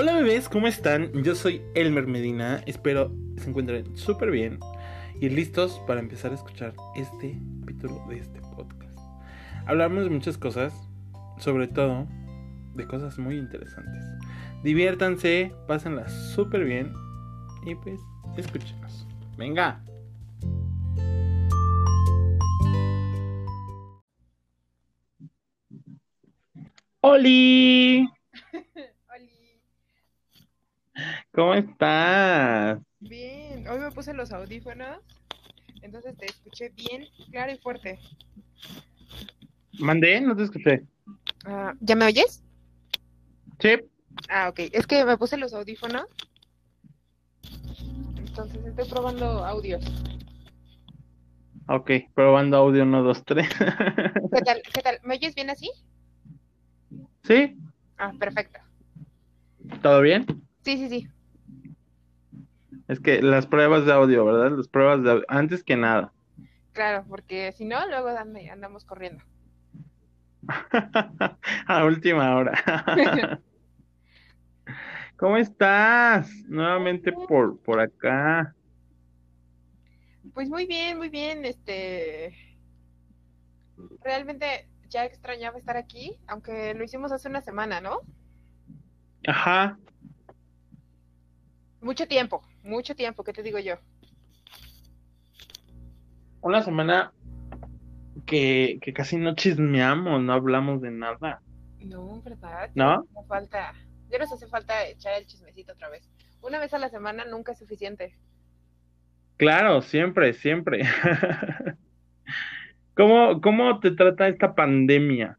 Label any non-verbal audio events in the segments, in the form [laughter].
Hola bebés, ¿cómo están? Yo soy Elmer Medina, espero se encuentren súper bien y listos para empezar a escuchar este capítulo de este podcast. Hablamos de muchas cosas, sobre todo de cosas muy interesantes. Diviértanse, pásenla súper bien y pues escúchenos. Venga. ¡Oli! ¿Cómo estás? Bien, hoy me puse los audífonos, entonces te escuché bien, claro y fuerte. ¿Mandé? No te escuché. Ah, ¿Ya me oyes? Sí. Ah, ok, es que me puse los audífonos, entonces estoy probando audios. Ok, probando audio 1, 2, 3. ¿Qué tal? [laughs] ¿Qué tal? ¿Me oyes bien así? ¿Sí? Ah, perfecto. ¿Todo bien? Sí, sí, sí. Es que las pruebas de audio, ¿verdad? Las pruebas de audio, antes que nada. Claro, porque si no, luego andamos corriendo. [laughs] A última hora. [laughs] ¿Cómo estás? Nuevamente por, por acá. Pues muy bien, muy bien, este... Realmente ya extrañaba estar aquí, aunque lo hicimos hace una semana, ¿no? Ajá. Mucho tiempo, mucho tiempo, ¿qué te digo yo? Una semana que, que casi no chismeamos, no hablamos de nada. No, ¿verdad? ¿No? Hace falta, ya nos hace falta echar el chismecito otra vez. Una vez a la semana nunca es suficiente. Claro, siempre, siempre. [laughs] ¿Cómo, cómo te trata esta pandemia?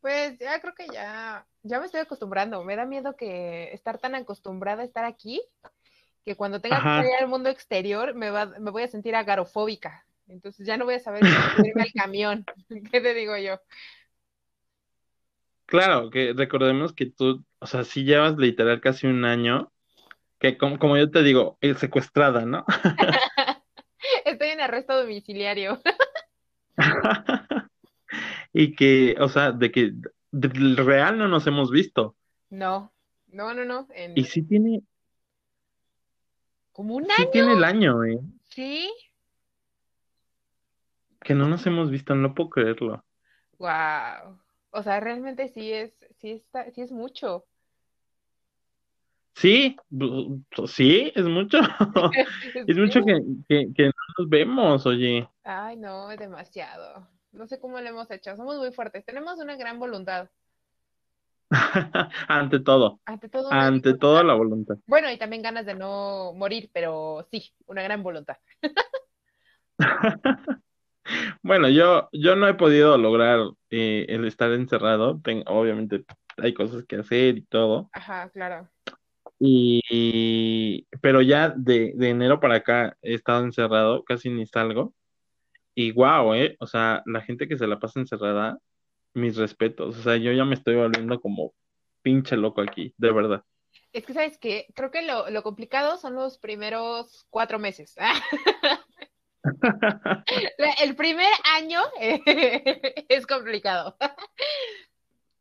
Pues ya creo que ya, ya me estoy acostumbrando. Me da miedo que estar tan acostumbrada a estar aquí, que cuando tenga Ajá. que salir al mundo exterior me va, me voy a sentir agarofóbica. Entonces ya no voy a saber subirme al camión. [laughs] ¿Qué te digo yo? Claro, que recordemos que tú, o sea, sí llevas literal casi un año, que como, como yo te digo, eh, secuestrada, ¿no? [laughs] Estoy en arresto domiciliario. [laughs] Y que, o sea, de que del real no nos hemos visto. No, no, no, no. En Y sí tiene, como un sí año. tiene el año, ¿eh? Sí. Que no nos hemos visto, no puedo creerlo. Wow. O sea, realmente sí es, sí está, sí es mucho. Sí, sí, es mucho. [laughs] Es [laughs] mucho que, que, que no nos vemos, oye. Ay, no, es demasiado. No sé cómo le hemos hecho. Somos muy fuertes. Tenemos una gran voluntad. [laughs] Ante todo, Ante todo, ante voluntad. la voluntad. Bueno, y también ganas de no morir, pero sí, una gran voluntad. [laughs] Bueno, yo, yo no he podido lograr eh, el estar encerrado. Ten- obviamente hay cosas que hacer y todo. Ajá, claro. Y, y- pero ya de, de enero para acá he estado encerrado, casi ni salgo. Y wow, eh. O sea, la gente que se la pasa encerrada, mis respetos. O sea, yo ya me estoy volviendo como pinche loco aquí, de verdad. Es que, ¿sabes qué? Creo que lo, lo complicado son los primeros cuatro meses. [laughs] El primer año [laughs] es complicado.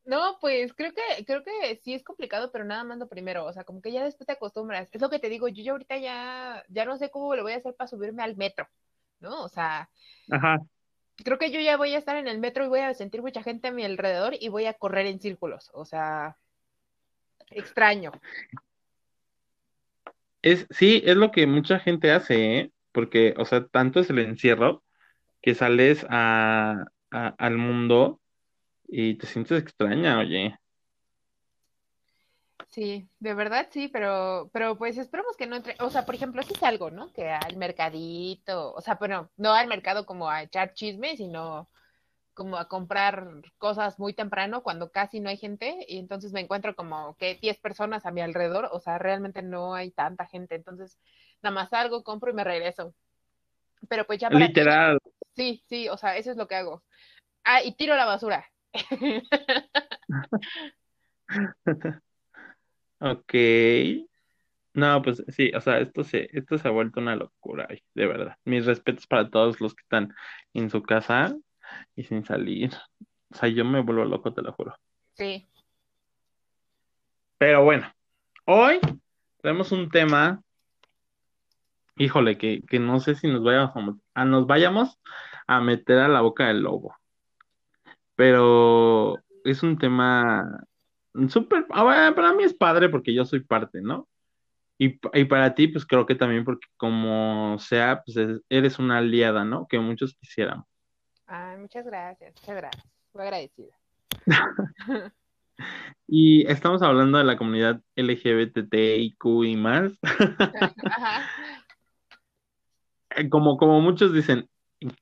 No, pues creo que, creo que sí es complicado, pero nada más lo primero, o sea, como que ya después te acostumbras. Es lo que te digo, yo ya ahorita ya, ya no sé cómo le voy a hacer para subirme al metro, ¿no? O sea, Ajá. Creo que yo ya voy a estar en el metro y voy a sentir mucha gente a mi alrededor y voy a correr en círculos, o sea, extraño. Es, sí, es lo que mucha gente hace, ¿eh? Porque, o sea, tanto es el encierro que sales a, a- al mundo y te sientes extraña, oye. Sí, de verdad sí, pero, pero pues esperemos que no entre, o sea, por ejemplo, si es algo, ¿no? Que al mercadito, o sea, bueno, no al mercado como a echar chisme, sino como a comprar cosas muy temprano cuando casi no hay gente y entonces me encuentro como que 10 personas a mi alrededor, o sea, realmente no hay tanta gente, entonces nada más salgo, compro y me regreso. Pero pues ya para Literal. sí, sí, o sea, eso es lo que hago. Ah, y tiro la basura. [laughs] [laughs] Ok. No, pues sí, o sea, esto se, esto se ha vuelto una locura, ay, de verdad. Mis respetos para todos los que están en su casa y sin salir. O sea, yo me vuelvo loco, te lo juro. Sí, Pero bueno, Hoy tenemos un tema, híjole, que, que no sé si nos vayamos a, nos vayamos a meter a la boca del lobo. Pero es un tema súper, ah, para mí es padre porque yo soy parte, ¿no? Y, y, para ti, pues creo que también porque como sea, pues eres una aliada, ¿no? Que muchos quisiéramos. Ay, muchas gracias, muchas gracias. Muy agradecida. [laughs] [laughs] y estamos hablando de la comunidad LGBTIQ y más. [laughs] Como, como muchos dicen,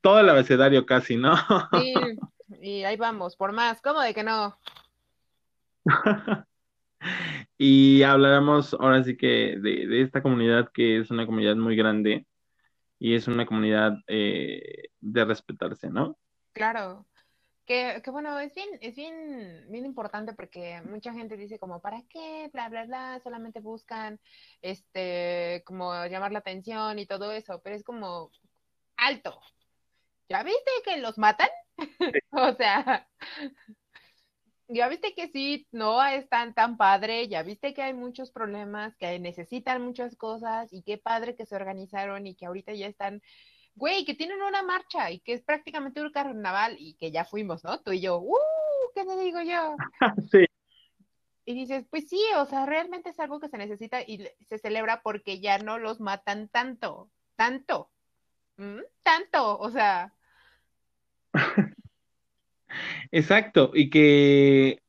todo el abecedario casi, ¿no? sí, y ahí vamos, por más, ¿cómo de que no? [laughs] y hablaremos ahora sí que de, esta comunidad que es una comunidad muy grande y es una comunidad eh, de respetarse, ¿no? Claro. Que, que, bueno, es bien, es bien, bien importante porque mucha gente dice como, ¿para qué? Bla, bla, bla, solamente buscan, este, como llamar la atención y todo eso, pero es como, alto, ¿ya viste que los matan? [laughs] o sea, ya viste que sí, no es tan, tan padre, ya viste que hay muchos problemas, que necesitan muchas cosas y qué padre que se organizaron y que ahorita ya están, güey, que tienen una marcha y que es prácticamente un carnaval y que ya fuimos, ¿no? Tú y yo, ¡uh! ¿Qué te digo yo? [laughs] sí. Y dices, pues sí, o sea, realmente es algo que se necesita y se celebra porque ya no los matan tanto, tanto, tanto, o sea. [laughs] Exacto, y que,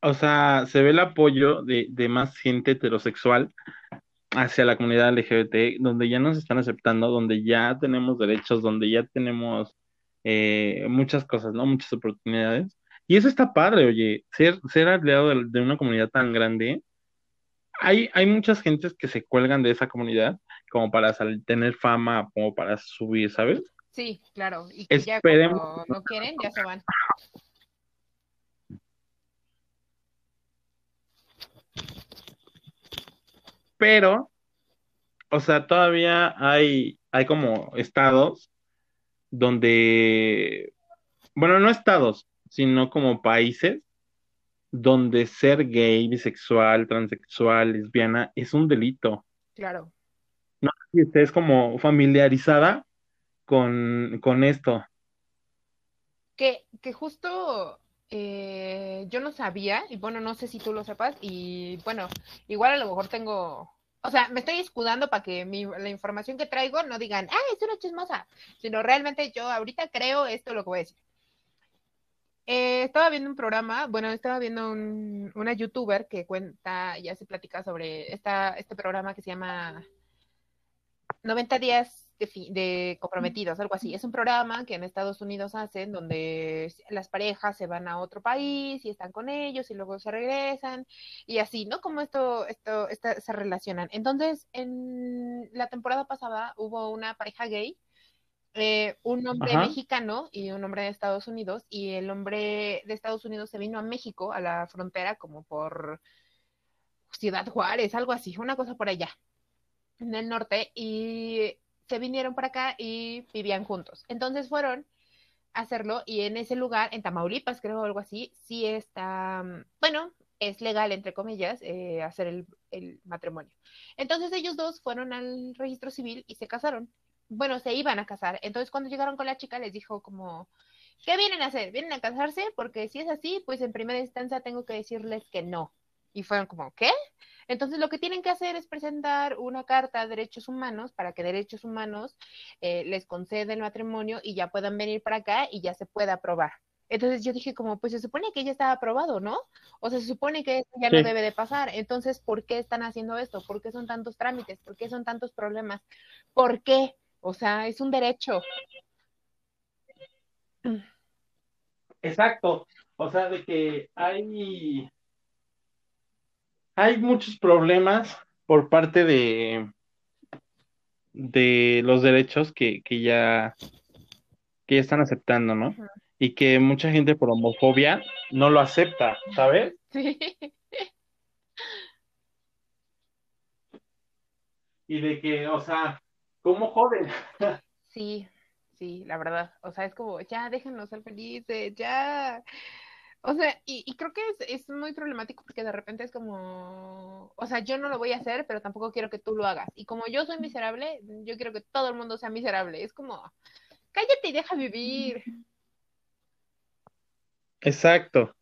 o sea, se ve el apoyo de, más gente heterosexual hacia la comunidad LGBT, donde ya nos están aceptando, donde ya tenemos derechos, donde ya tenemos eh, muchas cosas, ¿no? Muchas oportunidades. Y eso está padre, oye, ser, ser aliado de, una comunidad tan grande. Hay, hay muchas gentes que se cuelgan de esa comunidad como para tener fama, como para subir, ¿sabes? Sí, claro. Y que ya cuando no quieren, ya se van. Pero, o sea, todavía hay, hay como estados donde, bueno, no estados, sino como países donde ser gay, bisexual, transexual, lesbiana es un delito. Claro. No sé si estés como familiarizada con, con esto. Que, que justo eh, yo no sabía, y bueno, no sé si tú lo sepas, y bueno, igual a lo mejor tengo, o sea, me estoy escudando para que mi, la información que traigo no digan, ah, es una chismosa, sino realmente yo ahorita creo esto lo que voy a decir. Eh, estaba viendo un programa, bueno, estaba viendo un, una youtuber que cuenta, ya se platica sobre esta, este programa que se llama 90 días de, comprometidos, algo así. Es un programa que en Estados Unidos hacen donde las parejas se van a otro país y están con ellos y luego se regresan y así, ¿no? Como esto, esto, se relacionan. Entonces, en la temporada pasada hubo una pareja gay, eh, un hombre mexicano y un hombre de Estados Unidos y el hombre de Estados Unidos se vino a México, a la frontera, como por Ciudad Juárez, algo así, una cosa por allá en el norte y se vinieron para acá y vivían juntos. Entonces fueron a hacerlo y en ese lugar, en Tamaulipas creo algo así, sí está, mm, bueno, es legal, entre comillas, eh, hacer el, el, matrimonio. Entonces ellos dos fueron al registro civil y se casaron. Bueno, se iban a casar. Entonces cuando llegaron con la chica les dijo como, ¿qué vienen a hacer? ¿Vienen a casarse? Porque si es así, pues en primera instancia tengo que decirles que no. Y fueron como, ¿qué? Entonces lo que tienen que hacer es presentar una carta a derechos humanos para que derechos humanos eh, les conceda el matrimonio y ya puedan venir para acá y ya se pueda aprobar. Entonces yo dije como, pues se supone que ya está aprobado, ¿no? O sea, se supone que ya no debe de pasar. Entonces, ¿por qué están haciendo esto? ¿Por qué son tantos trámites? ¿Por qué son tantos problemas? ¿Por qué? O sea, es un derecho. Exacto. O sea, de que hay hay muchos problemas por parte de, de los derechos que, ya, que ya están aceptando, ¿no? Y que mucha gente por homofobia no lo acepta, ¿sabes? [laughs] Sí. Y de que, o sea, ¿cómo joden? [laughs] Sí, sí, la verdad. O sea, es como, ya déjenos ser felices, ya O sea, y, y creo que es, es muy problemático porque de repente es como, o sea, yo no lo voy a hacer, pero tampoco quiero que tú lo hagas. Y como yo soy miserable, yo quiero que todo el mundo sea miserable. Es como, cállate y deja vivir. Exacto.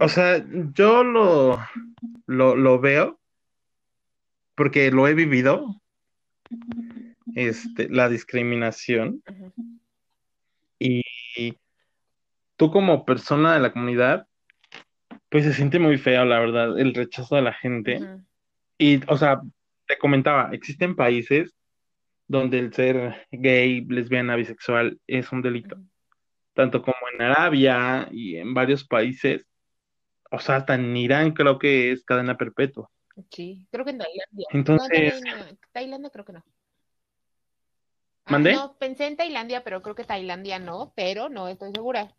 O sea, yo lo, lo, lo veo porque lo he vivido, este, la discriminación. Y tú como persona de la comunidad, pues se siente muy feo, la verdad, el rechazo de la gente. Y, o sea, te comentaba, existen países donde el ser gay, lesbiana, bisexual es un delito, tanto como en Arabia y en varios países, o sea, hasta en Irán creo que es cadena perpetua. Sí, creo que en Tailandia. No, Entonces, Tailandia, no. Tailandia creo que no. Ah, ¿mandé? no, pensé en Tailandia, pero creo que Tailandia no, pero no estoy segura.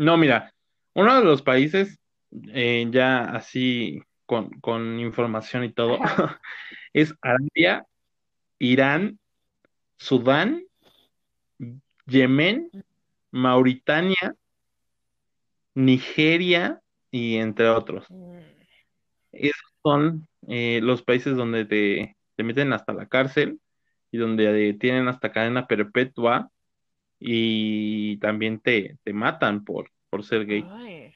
No, mira, uno de los países, eh, ya así con, con información y todo, [laughs] es Arabia, Irán, Sudán, Yemen, Mauritania, Nigeria y entre otros. Mm, Esos son eh, los países donde te, te meten hasta la cárcel y donde eh, tienen hasta cadena perpetua y también te, te matan por, por ser gay. Ay,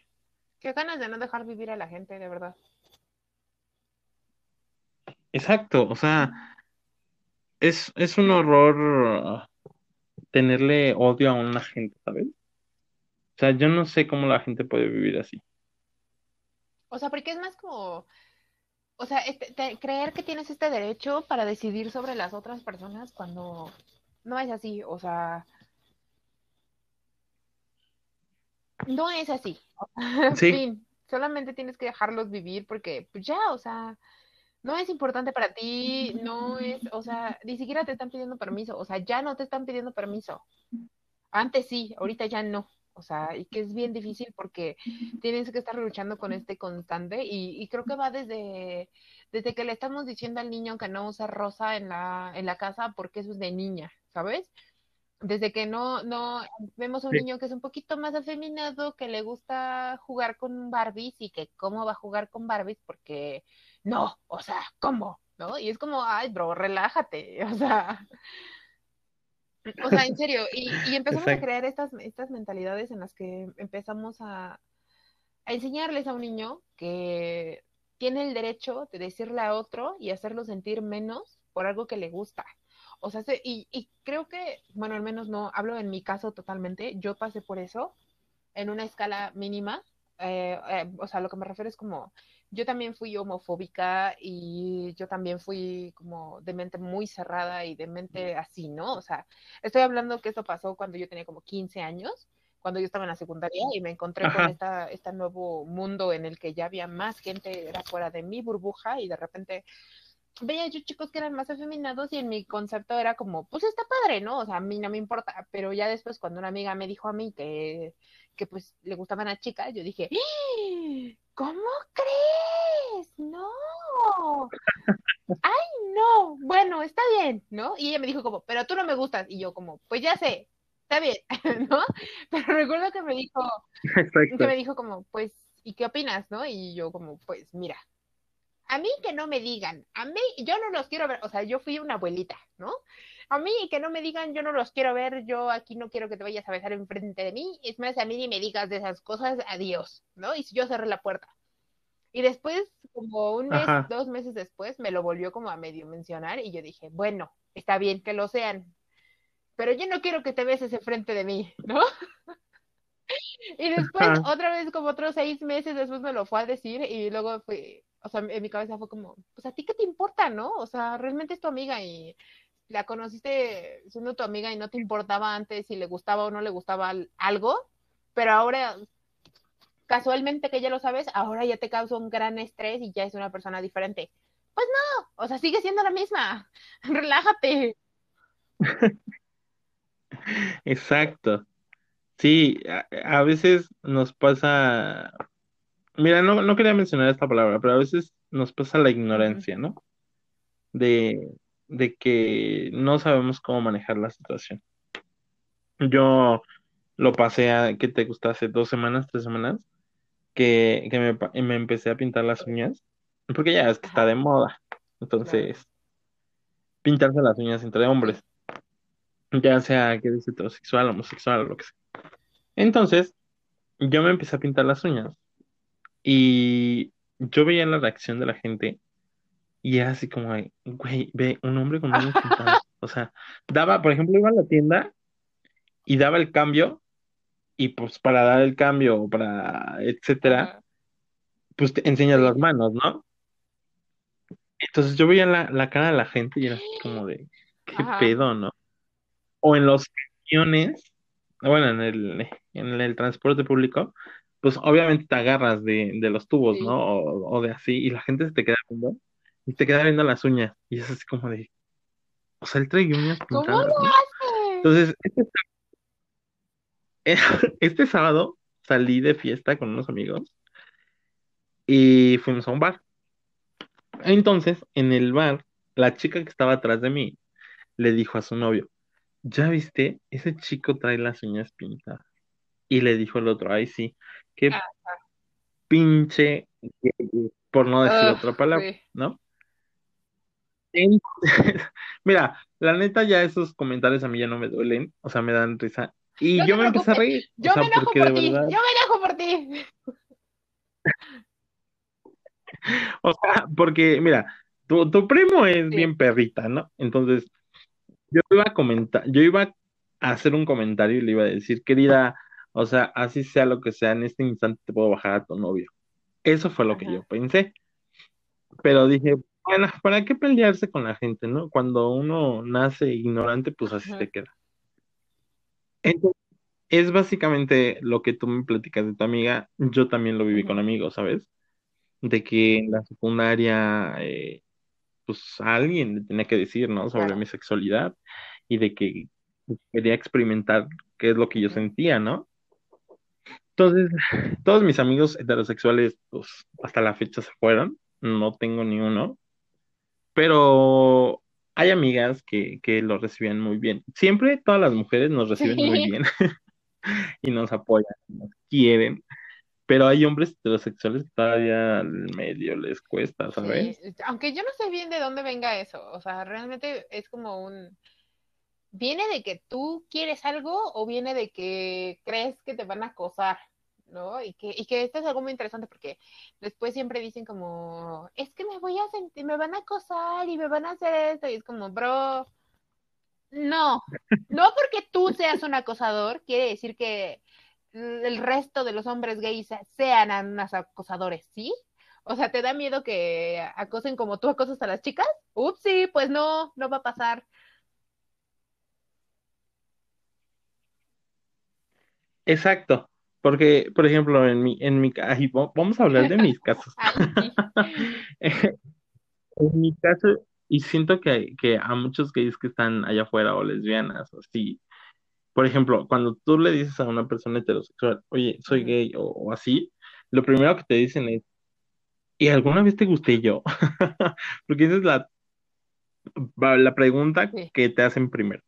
qué ganas de no dejar vivir a la gente, de verdad. Exacto, o sea, es, es un horror ah, tenerle odio a una gente, ¿sabes? O sea, yo no sé cómo la gente puede vivir así. O sea, porque es más como, o sea, este- te- creer que tienes este derecho para decidir sobre las otras personas cuando no es así, o sea, no es así. [laughs] Sí, Fin, solamente tienes que dejarlos vivir porque, pues ya, o sea, no es importante para ti, no es, o sea, ni siquiera te están pidiendo permiso, o sea, ya no te están pidiendo permiso. Antes sí, ahorita ya no. O sea, y que es bien difícil porque tienes que estar luchando con este constante y, y creo que va desde, desde que le estamos diciendo al niño que no usa rosa en la, en la casa porque eso es de niña, ¿sabes? Desde que no, no vemos a un sí, niño que es un poquito más afeminado, que le gusta jugar con Barbies y que cómo va a jugar con Barbies porque no, o sea, ¿cómo? ¿No? Y es como, ay, bro, relájate, [laughs] o sea, o sea, en serio, y, y [laughs] empezamos a crear estas, estas mentalidades en las que empezamos a, a enseñarles a un niño que tiene el derecho de decirle a otro y hacerlo sentir menos por algo que le gusta. O sea, se- y, y creo que, bueno, al menos no, hablo en mi caso totalmente, yo pasé por eso en una escala mínima. eh, eh, o sea, lo que me refiero es como, yo también fui homofóbica y yo también fui como de mente muy cerrada y de mente así, ¿no? O sea, estoy hablando que esto pasó cuando yo tenía como 15 años, cuando yo estaba en la secundaria y me encontré con esta, este nuevo mundo en el que ya había más gente, era fuera de mi burbuja y de repente veía yo chicos que eran más afeminados y en mi concepto era como, pues está padre, ¿no? O sea, a mí no me importa, pero ya después cuando una amiga me dijo a mí que, que pues le gustaban a chicas, yo dije, ¡Ah! ¿cómo crees? No, [laughs] ay, no, bueno, está bien, ¿no? Y ella me dijo como, pero tú no me gustas, y yo como, pues ya sé, está bien, [laughs] ¿no? Pero recuerdo que me dijo, [laughs] que me dijo como, pues, ¿y qué opinas, no? Y yo como, pues mira, a mí que no me digan, a mí yo no los quiero ver, o sea, yo fui una abuelita, ¿no? A mí que no me digan, yo no los quiero ver, yo aquí no quiero que te vayas a besar enfrente de mí, es más, a mí ni me digas de esas cosas, adiós, ¿no? Y yo cerré la puerta. Y después, como un mes, Ajá. dos meses después, me lo volvió como a medio mencionar y yo dije, bueno, está bien que lo sean, pero yo no quiero que te beses enfrente de mí, ¿no? [laughs] Y después, Ajá. otra vez, como otros seis meses después me lo fue a decir y luego fue, o sea, en mi cabeza fue como, pues a ti qué te importa, ¿no? O sea, realmente es tu amiga y la conociste siendo tu amiga y no te importaba antes si le gustaba o no le gustaba algo, pero ahora, casualmente que ya lo sabes, ahora ya te causa un gran estrés y ya es una persona diferente. Pues no, o sea, sigue siendo la misma. [laughs] Relájate. [laughs] Exacto. Sí, a, a veces nos pasa, mira, no, no quería mencionar esta palabra, pero a veces nos pasa la ignorancia, ¿no? De, de que no sabemos cómo manejar la situación. Yo lo pasé a, ¿qué te gusta? Hace dos semanas, tres semanas, que, que me, me empecé a pintar las uñas, porque ya es que está de moda. claro. Entonces, pintarse las uñas entre hombres, ya sea que eres heterosexual, homosexual, o lo que sea. Entonces, yo me empecé a pintar las uñas y yo veía la reacción de la gente y era así como, de, güey, ve, un hombre con uñas pintadas. [laughs] O sea, daba, por ejemplo, iba a la tienda y daba el cambio y pues para dar el cambio, para, etcétera, pues te enseñas las manos, ¿no? Entonces yo veía la, la cara de la gente y era así como de, ¿qué Ajá, pedo, no? O en los camiones, bueno, en el, en el transporte público, pues obviamente te agarras de, de los tubos, ¿no? O, o de así, y la gente se te queda viendo, y te queda viendo las uñas, y es así como de, o sea, él trae uñas ¿Cómo pintadas, lo ¿no? hace? Entonces, este, [laughs] este sábado salí de fiesta con unos amigos y fuimos a un bar. Entonces, en el bar, la chica que estaba atrás de mí le dijo a su novio, ¿ya viste? Ese chico trae las uñas pintadas. Y le dijo el otro, ay, sí, qué pinche, gay", por no decir otra palabra, sí. ¿no? Entonces, [laughs] mira, la neta ya esos comentarios a mí ya no me duelen, o sea, me dan risa. Y No yo me empecé a reír, o yo me sea, enojo porque de por ti, verdad, yo me enojo por ti. [laughs] o sea, porque mira, tu, tu primo es Sí, bien perrita, ¿no? Entonces, yo iba a comentar, yo iba a hacer un comentario y le iba a decir, querida, o sea, así sea lo que sea, en este instante te puedo bajar a tu novio. Eso fue lo que yo pensé. Pero dije, bueno, ¿para qué pelearse con la gente, no? Cuando uno nace ignorante, pues así ajá, se queda. Entonces, es básicamente lo que tú me platicas de tu amiga, yo también lo viví con amigos, ¿sabes? De que en la secundaria, eh, pues a alguien le tenía que decir, ¿no? Sobre mi sexualidad y de que quería experimentar qué es lo que yo sentía, ¿no? Entonces, [laughs] todos mis amigos heterosexuales, pues hasta la fecha se fueron, no tengo ni uno. pero hay amigas que, que lo recibían muy bien. Siempre todas las mujeres nos reciben muy [laughs] bien [laughs] y nos apoyan, nos quieren, pero hay hombres heterosexuales que todavía al medio les cuesta, sí, ¿sabes? aunque yo no sé bien de dónde venga eso, o sea, realmente es como un, ¿viene de que tú quieres algo o viene de que crees que te van a acosar? ¿No? Y que, y que esto es algo muy interesante porque después siempre dicen como, es que me voy a sentir, me van a acosar y me van a hacer esto, y es como, bro, no, no porque tú seas un acosador, quiere decir que el resto de los hombres gays sean unos acosadores, ¿sí? O sea, ¿te da miedo que acosen como tú acosas a las chicas? Ups, sí, pues no, no va a pasar. Exacto, porque, por ejemplo, en mi, en mi, ay, vamos a hablar de mis casos. [laughs] [laughs] En mi caso, y siento que, que a muchos gays que están allá afuera o lesbianas, o así, por ejemplo, cuando tú le dices a una persona heterosexual, oye, soy gay o, o así, lo primero que te dicen es, ¿y alguna vez te gusté yo? [laughs] Porque esa es la, la pregunta Sí, que te hacen primero.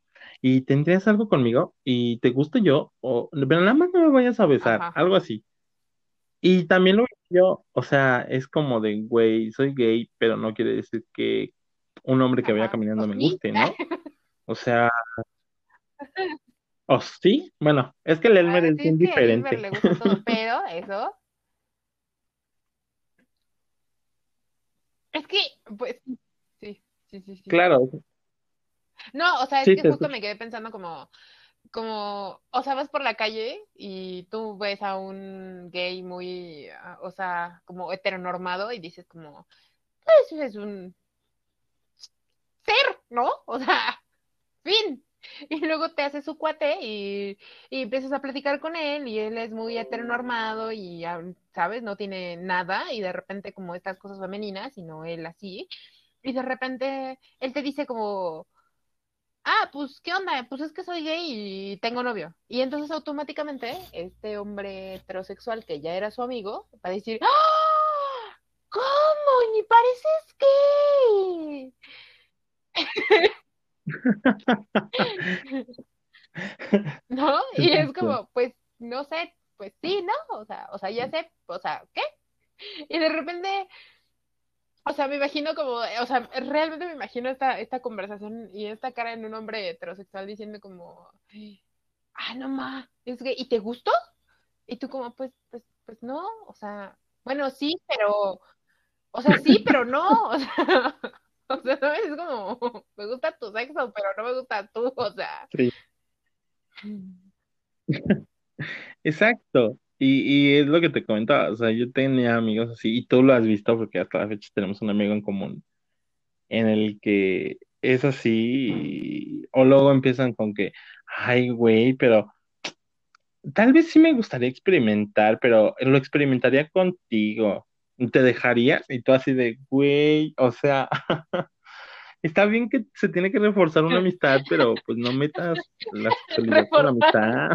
¿Y tendrías algo conmigo? ¿Y te gusto yo? O, pero nada más no me vayas a besar, ajá, algo así. Y también lo yo, o sea, es como de, güey, soy gay, pero no quiere decir que un hombre que vaya ajá. ¿O caminando me guste, ¿no? [laughs] O sea, ¿o sí? Bueno, es que el Elmer Ah, es sí, bien a Elmer diferente. le gusta todo, [laughs] pero eso, es que, pues, sí, sí, sí, sí. Claro, No, o sea, es sí, que justo me quedé pensando como, como, o sea, vas por la calle y tú ves a un gay muy, ah, o sea, como heteronormado y dices como, pues es un ser, ¿no? [laughs] O sea, fin. Y luego te hace su cuate y, y empiezas a platicar con él y él es muy heteronormado y, ah, ¿sabes? No tiene nada y de repente como estas cosas femeninas, sino él así. Y de repente él te dice como ah, pues, ¿qué onda? Pues es que soy gay y tengo novio. Y entonces automáticamente este hombre heterosexual que ya era su amigo va a decir, ¡Ah! ¿Cómo? Ni pareces gay. [laughs] ¿no? Y es como, pues, no sé, pues sí, ¿no? O sea, o sea, ya sé, o sea, ¿qué? Y de repente, o sea, me imagino como, o sea, realmente me imagino esta, esta conversación y esta cara en un hombre heterosexual diciendo como, ah, no ma, es que, ¿y te gustó? Y tú como, pues, pues, pues no, o sea, bueno, sí, pero, o sea, sí, pero no, o sea, [laughs] o sea, ¿sabes? Es como, me gusta tu sexo, pero no me gusta tú, o sea. Sí, [laughs] exacto. Y, y es lo que te comentaba, o sea, yo tenía amigos así, y tú lo has visto porque hasta la fecha tenemos un amigo en común en el que es así, o luego empiezan con que, ay, güey, pero tal vez sí me gustaría experimentar, pero lo experimentaría contigo. ¿Te dejarías? Y tú así de, güey, o sea, [laughs] está bien que se tiene que reforzar una [laughs] amistad, pero pues no metas la sexualidad con la amistad.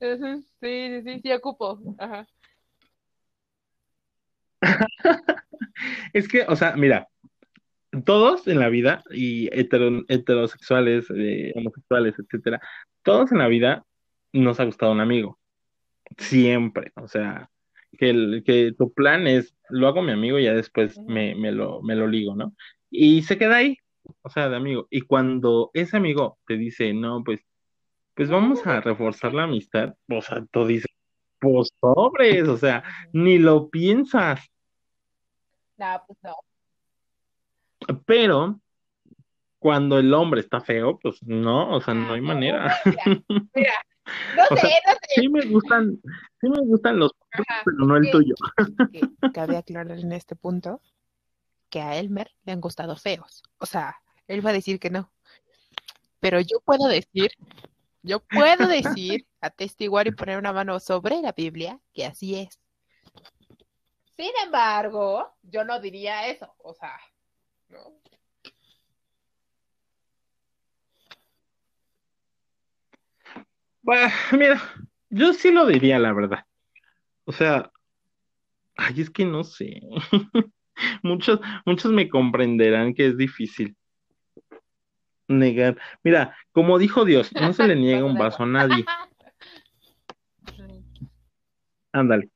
[laughs] Sí, sí, sí ocupo. Ajá. Es que, o sea, mira, todos en la vida, y hetero- heterosexuales, eh, homosexuales, etcétera, todos en la vida nos ha gustado un amigo. Siempre. O sea, que, el, que tu plan es, lo hago mi amigo y ya después me, me lo, me lo ligo, ¿no? Y se queda ahí, o sea, de amigo. Y cuando ese amigo te dice, no, pues, pues vamos a reforzar la amistad, o sea, tú dices, pues sobres, o sea, ni lo piensas. No, pues no. Pero cuando el hombre está feo, pues no, o sea, no Ah, hay no, manera. mira, mira, no O sé, sea, no sé. sí me gustan, sí me gustan los Ajá, pero no el que, tuyo. que cabe aclarar en este punto que a Elmer le han gustado feos. O sea, él va a decir que no. Pero yo puedo decir, yo puedo [laughs] decir, atestiguar y poner una mano sobre la Biblia que así es. Sin embargo, yo no diría eso. O sea, ¿no? [laughs] Mira, yo sí lo diría, la verdad. O sea, ay, es que no sé. [laughs] Muchos, muchos me comprenderán que es difícil negar. Mira, como dijo Dios, no se le niega un vaso a nadie. [laughs] Ándale.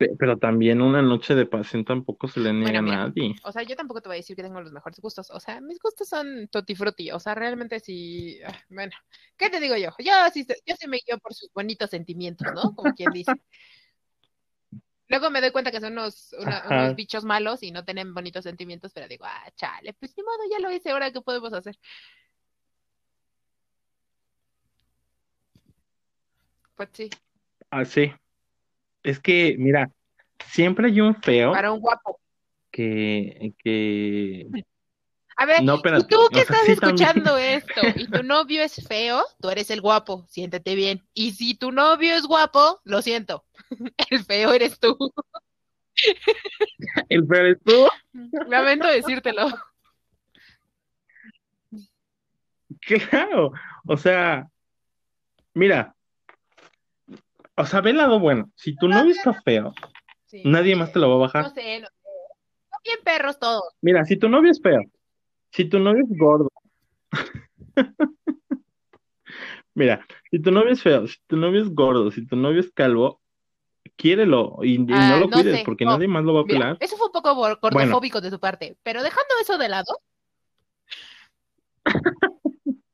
Pe- Pero también una noche de pasión tampoco se le niega Bueno, a nadie. o sea, yo tampoco te voy a decir que tengo los mejores gustos. O sea, mis gustos son tutti frutti. O sea, realmente sí. ah, Bueno, ¿qué te digo yo? Yo sí, yo sí me guío por sus bonitos sentimientos, ¿no? Como quien dice. Luego me doy cuenta que son unos, una- unos bichos malos y no tienen bonitos sentimientos, pero digo, ah, chale, pues ni modo, ya lo hice, ahora qué podemos hacer. Pues sí, Así. Es que, mira, siempre hay un feo para un guapo. que, que... [laughs] A ver, No, y tú que sea, estás sí escuchando [laughs] esto y tu novio es feo, tú eres el guapo, siéntete bien. Y si tu novio es guapo, lo siento, [laughs] el feo eres tú. El feo eres tú. Lamento decírtelo. Claro. O sea, mira, o sea, ve el lado bueno. Si tu novio está feo, Sí, nadie más te lo va a no bajar. sé, no sé. Son bien perros todos. Mira, si tu novio es feo, si tu novio es gordo, [laughs] mira, si tu novio es feo, si tu novio es gordo, si tu novio es calvo, quiérelo y, y no Ah, lo no cuides sé, porque no. nadie más lo va a pelar. eso fue un poco bor- Bueno. gordofóbico de tu parte, pero dejando eso de lado, [laughs]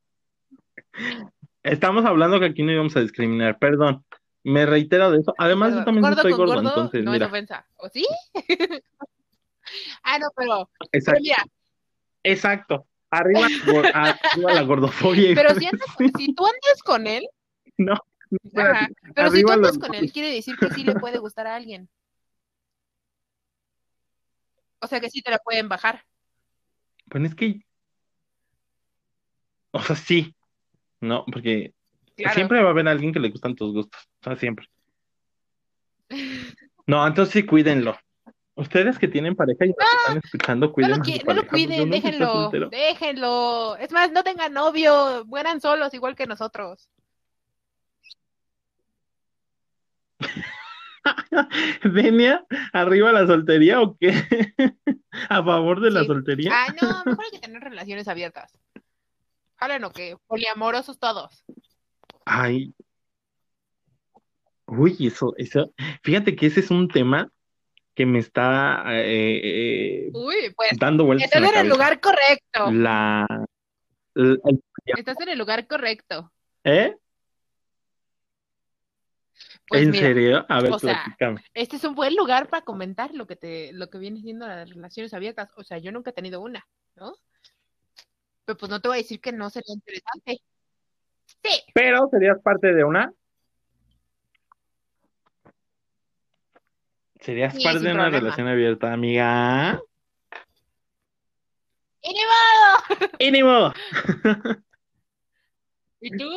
Estamos hablando que aquí no íbamos a discriminar, perdón. Me reitero de eso. Además, yo también gordo estoy con gordo, gordo entonces, no mira, ofensa, ¿o sí? [laughs] Ah, no, pero, pero exacto, mira, exacto. Arriba, [laughs] arriba la gordofobia. pero si, andas- si tú andas con él, [laughs] No, no, espérate. ajá, pero si tú andas los- con él, quiere decir que sí le puede gustar a alguien. O sea que sí te la pueden bajar. Pues es que, o sea, sí, no, porque Claro. siempre va a haber alguien que le gustan tus gustos, o sea, siempre. No, entonces sí, cuídenlo. Ustedes que tienen pareja y nos están escuchando, No cuiden lo, no lo pareja, porque cuiden, déjenlo, déjenlo. Es más, no tengan novio, mueran solos igual que nosotros. [laughs] Denia, ¿arriba la soltería o qué? [laughs] ¿A favor de la Sí. soltería? Ah, no, mejor hay que [laughs] tener relaciones abiertas. Jalan o qué, poliamorosos todos. Ay. Uy, eso, eso. Fíjate que ese es un tema que me está eh, eh, Uy, pues dando vueltas estás en el lugar correcto. La, el- Estás en el lugar correcto. ¿eh? Pues ¿En mira, serio? A ver, o sea, este es un buen lugar para comentar lo que te, lo que viene siendo las relaciones abiertas. O sea, yo nunca he tenido una, ¿no? Pero pues no te voy a decir que no sería interesante. Sí, Pero serías parte de una. Serías Sí, parte de una problema. relación abierta, amiga. ¡Y ni modo! [laughs] ¡Y ni modo! ¿Y tú?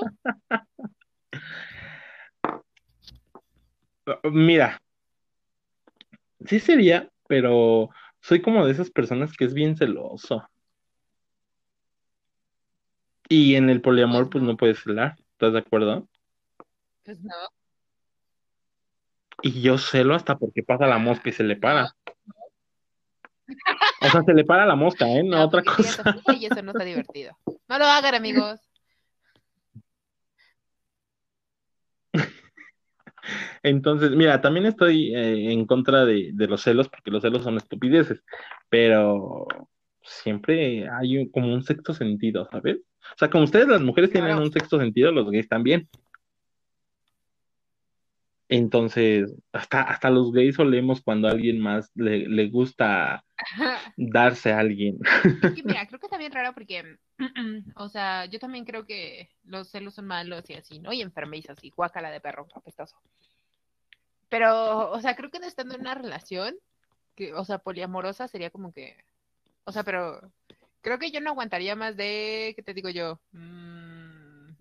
[laughs] Mira, sí sería, pero soy como de esas personas que es bien celoso. Y en el poliamor, Pues no. puedes celar, ¿estás de acuerdo? Pues no. Y yo celo hasta porque pasa la mosca y se le para. [laughs] O sea, se le para la mosca, ¿eh? No, No, otra cosa. y eso no está divertido. No lo hagan, amigos. [laughs] Entonces, mira, también estoy eh, en contra de, de los celos, porque los celos son estupideces, pero siempre hay un- como un sexto sentido, ¿sabes? O sea, como ustedes las mujeres tienen un sexto sentido, los gays también. Entonces, hasta, hasta los gays olemos cuando a alguien más le, le gusta darse a alguien. Es que mira, [laughs] creo que está bien raro porque, [clears throat] o sea, yo también creo que los celos son malos y así, ¿no? Y enfermizos y guácala de perro, apestoso. Pero, o sea, creo que estando en una relación, que, o sea, poliamorosa sería como que, o sea, pero creo que yo no aguantaría más de, ¿qué te digo yo? Mm,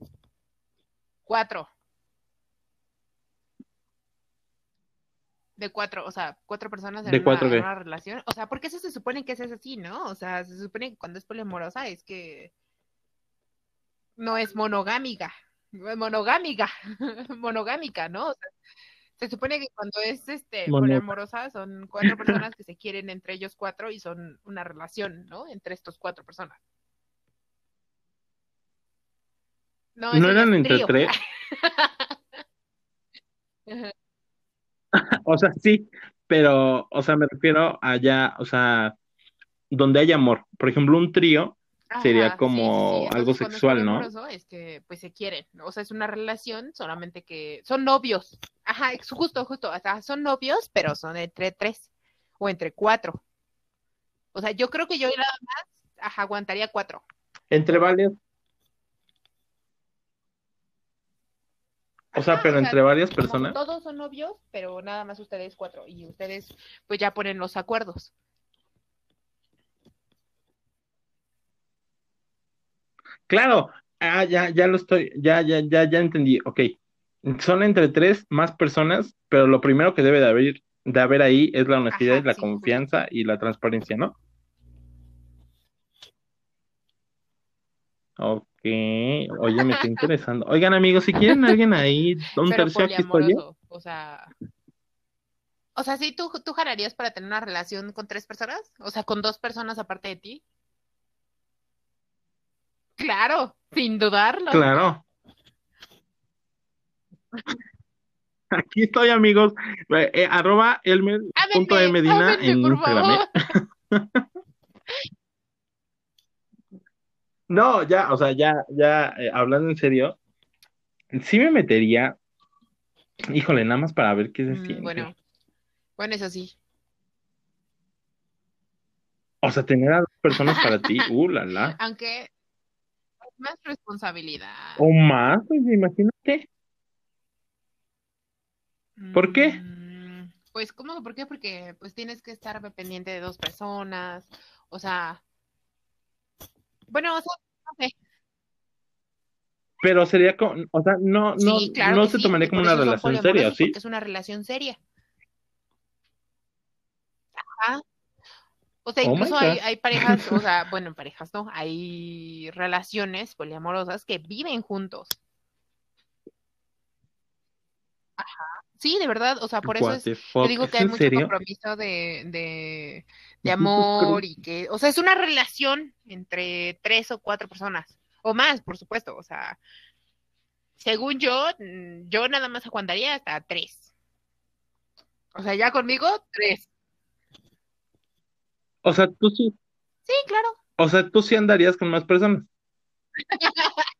cuatro. De cuatro, o sea, cuatro personas en ¿De una, cuatro en una relación. O sea, porque eso se supone que es así, ¿no? O sea, se supone que cuando es poliamorosa es que no es monogámica. Monogámica. [laughs] Monogámica, ¿no? O sea, se supone que cuando es este poliamorosa son cuatro personas que se quieren entre ellos cuatro y son una relación, ¿no? Entre estos cuatro personas. No, ¿No eso ya eran entre trío. tres? [laughs] O sea, sí, pero, o sea, me refiero allá, o sea, donde hay amor. Por ejemplo, un trío Ajá, sí, como sí, sí. algo sexual, ¿no? es que pues se quieren, ¿no? o sea, es una relación, solamente que son novios. Ajá, justo, justo, o sea, son novios, pero son entre tres o entre cuatro. O sea, yo creo que yo nada más, ajá, aguantaría cuatro. Entre varias, o sea, Ajá, pero o sea, entre varias personas. todos son novios, pero nada más ustedes cuatro y ustedes pues ya ponen los acuerdos. Claro, ah, ya, ya lo estoy, ya, ya, ya, ya entendí. Ok, son entre tres más personas, pero lo primero que debe de haber, de haber ahí es la honestidad, Ajá, y la sí, confianza y la transparencia, ¿no? Ok, oye, me está [laughs] interesando. Oigan, amigos, si quieren alguien ahí, un Pero tercio, aquí estoy yo. poliamoroso, o sea, o sea, sí, tú, tú jalarías para tener una relación con tres personas, o sea, con dos personas aparte de ti. Claro, sin dudarlo. Claro. Aquí estoy, amigos. Eh, eh, arroba elmer.medina Ámenme, en Instagram. ¿eh? [laughs] No, ya, o sea, ya, ya, eh, hablando en serio, sí me metería, híjole, nada más para ver qué se Mm, siente. bueno, bueno, eso sí. O sea, tener a dos personas para ti, [laughs] uh, la, la. Aunque más responsabilidad. O más, pues imagínate. ¿por qué? Mm, Pues, ¿cómo? ¿Por qué? Porque pues tienes que estar pendiente de dos personas, o sea, bueno, o sea, no sé. Pero sería como, o sea, no, no, Sí, claro no se sí, tomaría como una relación seria, ¿sí? es una relación seria. Ajá. O sea, Oh incluso hay, parejas, o sea, bueno, parejas, ¿no? Hay relaciones poliamorosas que viven juntos. Sí, de verdad, o sea, por eso es, yo digo ¿es que hay mucho serio? compromiso de, de, [laughs] de amor y que, o sea, es una relación entre tres o cuatro personas. O más, por supuesto. O sea, según yo, yo nada más aguantaría hasta tres. O sea, ya conmigo, tres. O sea, tú sí. Sí, claro. O sea, tú sí andarías con más personas. [laughs]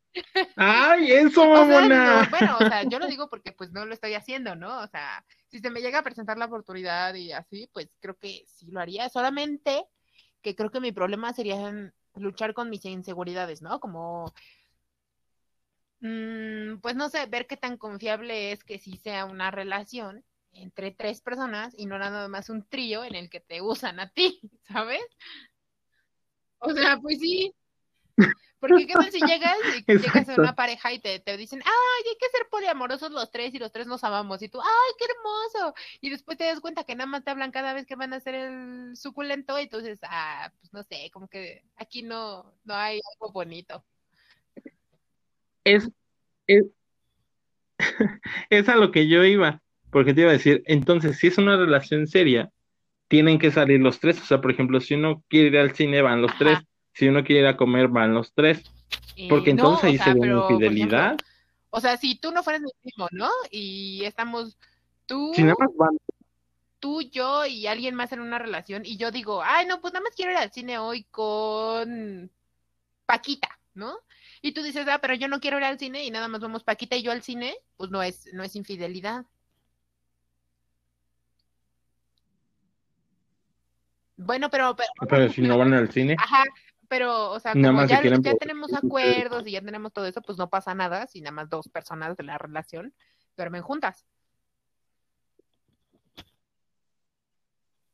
¡Ay, eso, O sea, mamona! no, bueno, o sea, yo lo digo porque pues no lo estoy haciendo, ¿no? O sea, si se me llega a presentar la oportunidad y así, pues creo que sí lo haría. Solamente que creo que mi problema sería luchar con mis inseguridades, ¿no? Como, mm, pues no sé, ver qué tan confiable es que sí sea una relación entre tres personas y no nada más un trío en el que te usan a ti, [laughs] ¿sabes? O sea, pues sí. Porque qué tal si llegas y [laughs] llegas a una pareja y te, te dicen, ay, hay que ser poliamorosos los tres y los tres nos amamos. Y tú, ay, qué hermoso. Y después te das cuenta que nada más te hablan cada vez que van a hacer el suculento y tú dices, ah, pues no sé, como que aquí no, no hay algo bonito. Es, es, [laughs] es a lo que yo iba. Porque te iba a decir, entonces, si es una relación seria, tienen que salir los tres. O sea, por ejemplo, si uno quiere ir al cine, van los tres. Si uno quiere ir a comer, van los tres. Porque Eh, no, entonces ahí sería pero, una ejemplo, infidelidad. o sea, si tú no fueras mi primo, ¿no? Y estamos tú, Si nada más van. tú, yo y alguien más en una relación y yo digo, ay, no, pues nada más quiero ir al cine hoy con Paquita, ¿no? Y tú dices, ah, pero yo no quiero ir al cine y nada más vamos Paquita y yo al cine, pues no es, no es infidelidad. Bueno, pero, pero, Pero si no van al cine, ajá, pero, o sea, como más ya, tenemos acuerdos y ya tenemos todo eso, pues no pasa nada si nada más dos personas de la relación duermen juntas.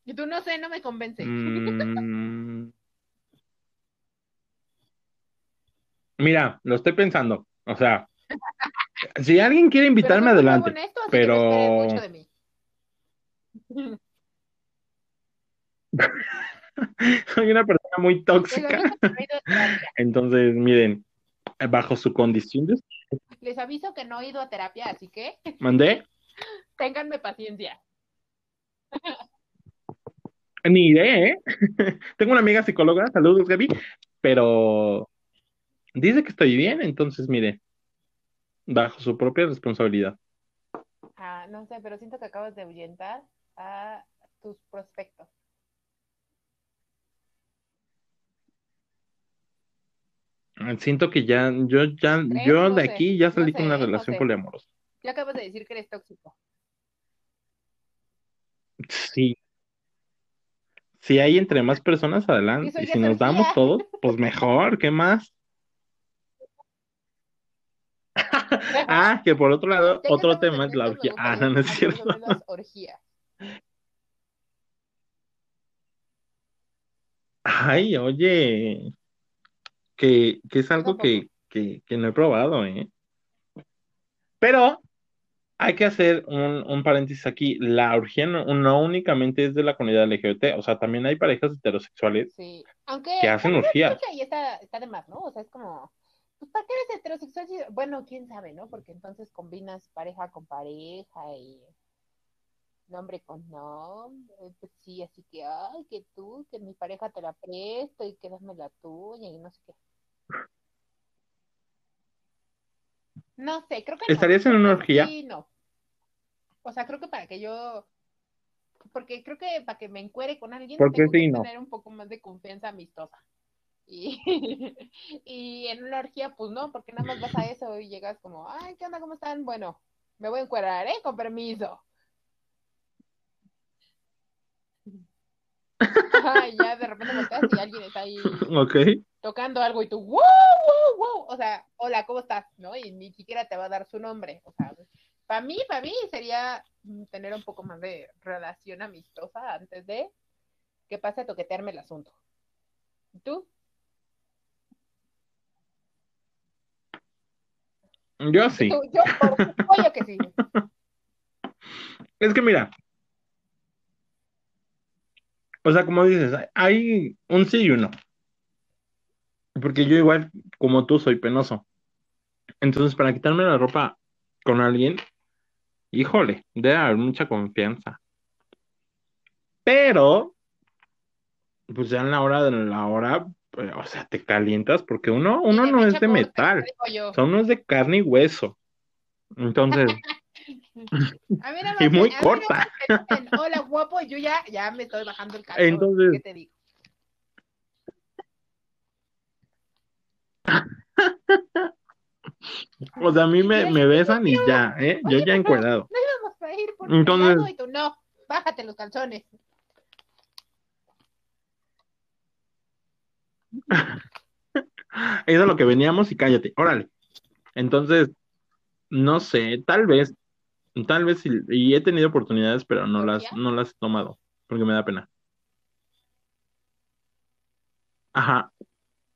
Y tú no sé, no me convence. Mm, Mira, lo estoy pensando. O sea, si alguien quiere [laughs] invitarme, adelante. honesto, Pero mucho de mí. [laughs] [laughs] soy una persona muy tóxica. [laughs] Entonces, miren, bajo su condición de... Les aviso que no he ido a terapia, así que [laughs] ¿Mandé? ténganme paciencia. Ni iré, ¿eh? Tengo una amiga psicóloga, saludos, Gaby, pero dice que estoy bien, entonces, mire, bajo su propia responsabilidad. Ah, no sé, pero siento que acabas de ahuyentar a tus prospectos. Siento que ya, yo ya, ¿Crees? yo No de sé, aquí ya no salí con una no relación sé. poliamorosa. Ya acabas de decir que eres tóxico. Sí, si hay entre más personas, adelante. Y ya si nos damos orgía. todos, pues mejor, ¿qué más? [laughs] Ah, que por otro lado, otro tema es la orgía. Ah, no, no es cierto. orgías. Ay, oye, que, que es algo que, que, que no he probado, ¿eh? Pero hay que hacer un, un paréntesis aquí. La orgía no, no únicamente es de la comunidad LGBT, o sea, también hay parejas heterosexuales Sí. Aunque que hacen orgías. ahí está, está de más, ¿no? O sea, es como, pues, ¿para qué eres heterosexual? Bueno, quién sabe, ¿no? Porque entonces combinas pareja con pareja y nombre con nombre. Pues sí, así que, ay, que tú, que mi pareja te la presto y que dame la tuya y no sé qué. No sé, creo que no. ¿Estarías en una orgía? Sí, no. O sea, creo que para que yo, porque creo que para que me encuere con alguien ¿Por qué tengo que no? tener un poco más de confianza amistosa. Y, [laughs] y en una orgía, pues no, porque nada más vas a eso y llegas como, ay, ¿qué onda? ¿Cómo están? Bueno, me voy a encuerar, ¿eh? Con permiso. Ajá, y ya de repente volteas y alguien está ahí [laughs] tocando algo y tú, wow, wow, wow. O sea, hola, ¿cómo estás? ¿No? Y ni siquiera te va a dar su nombre. O sea, para mí, para mí sería mm, tener un poco más de relación amistosa antes de que pase a toquetearme el asunto. ¿Y tú? Yo sí. Tú, yo, por supuesto que sí. [laughs] Es que mira, o sea, como dices, hay un sí y un no. Porque yo igual, como tú, soy penoso. Entonces, para quitarme la ropa con alguien, híjole, debe haber mucha confianza. Pero, pues ya en la hora de la hora, Pero, o sea, te calientas porque uno, uno no es de metal, o sea, uno es de carne y hueso. Entonces, [laughs] A mí nada [laughs] y muy a mí nada corta. me Hola, guapo, yo ya, ya me estoy bajando el calzón. Entonces- ¿Qué te digo? [laughs] O sea, a mí me, me besan y ya, ¿eh? Yo ya pero- encuerado. No íbamos a ir por Entonces- y tú no. Bájate los calzones. [laughs] Eso es lo que veníamos y cállate, órale. Entonces, no sé, tal vez, tal vez, y, y he tenido oportunidades, pero no las, no las he tomado, porque me da pena. Ajá,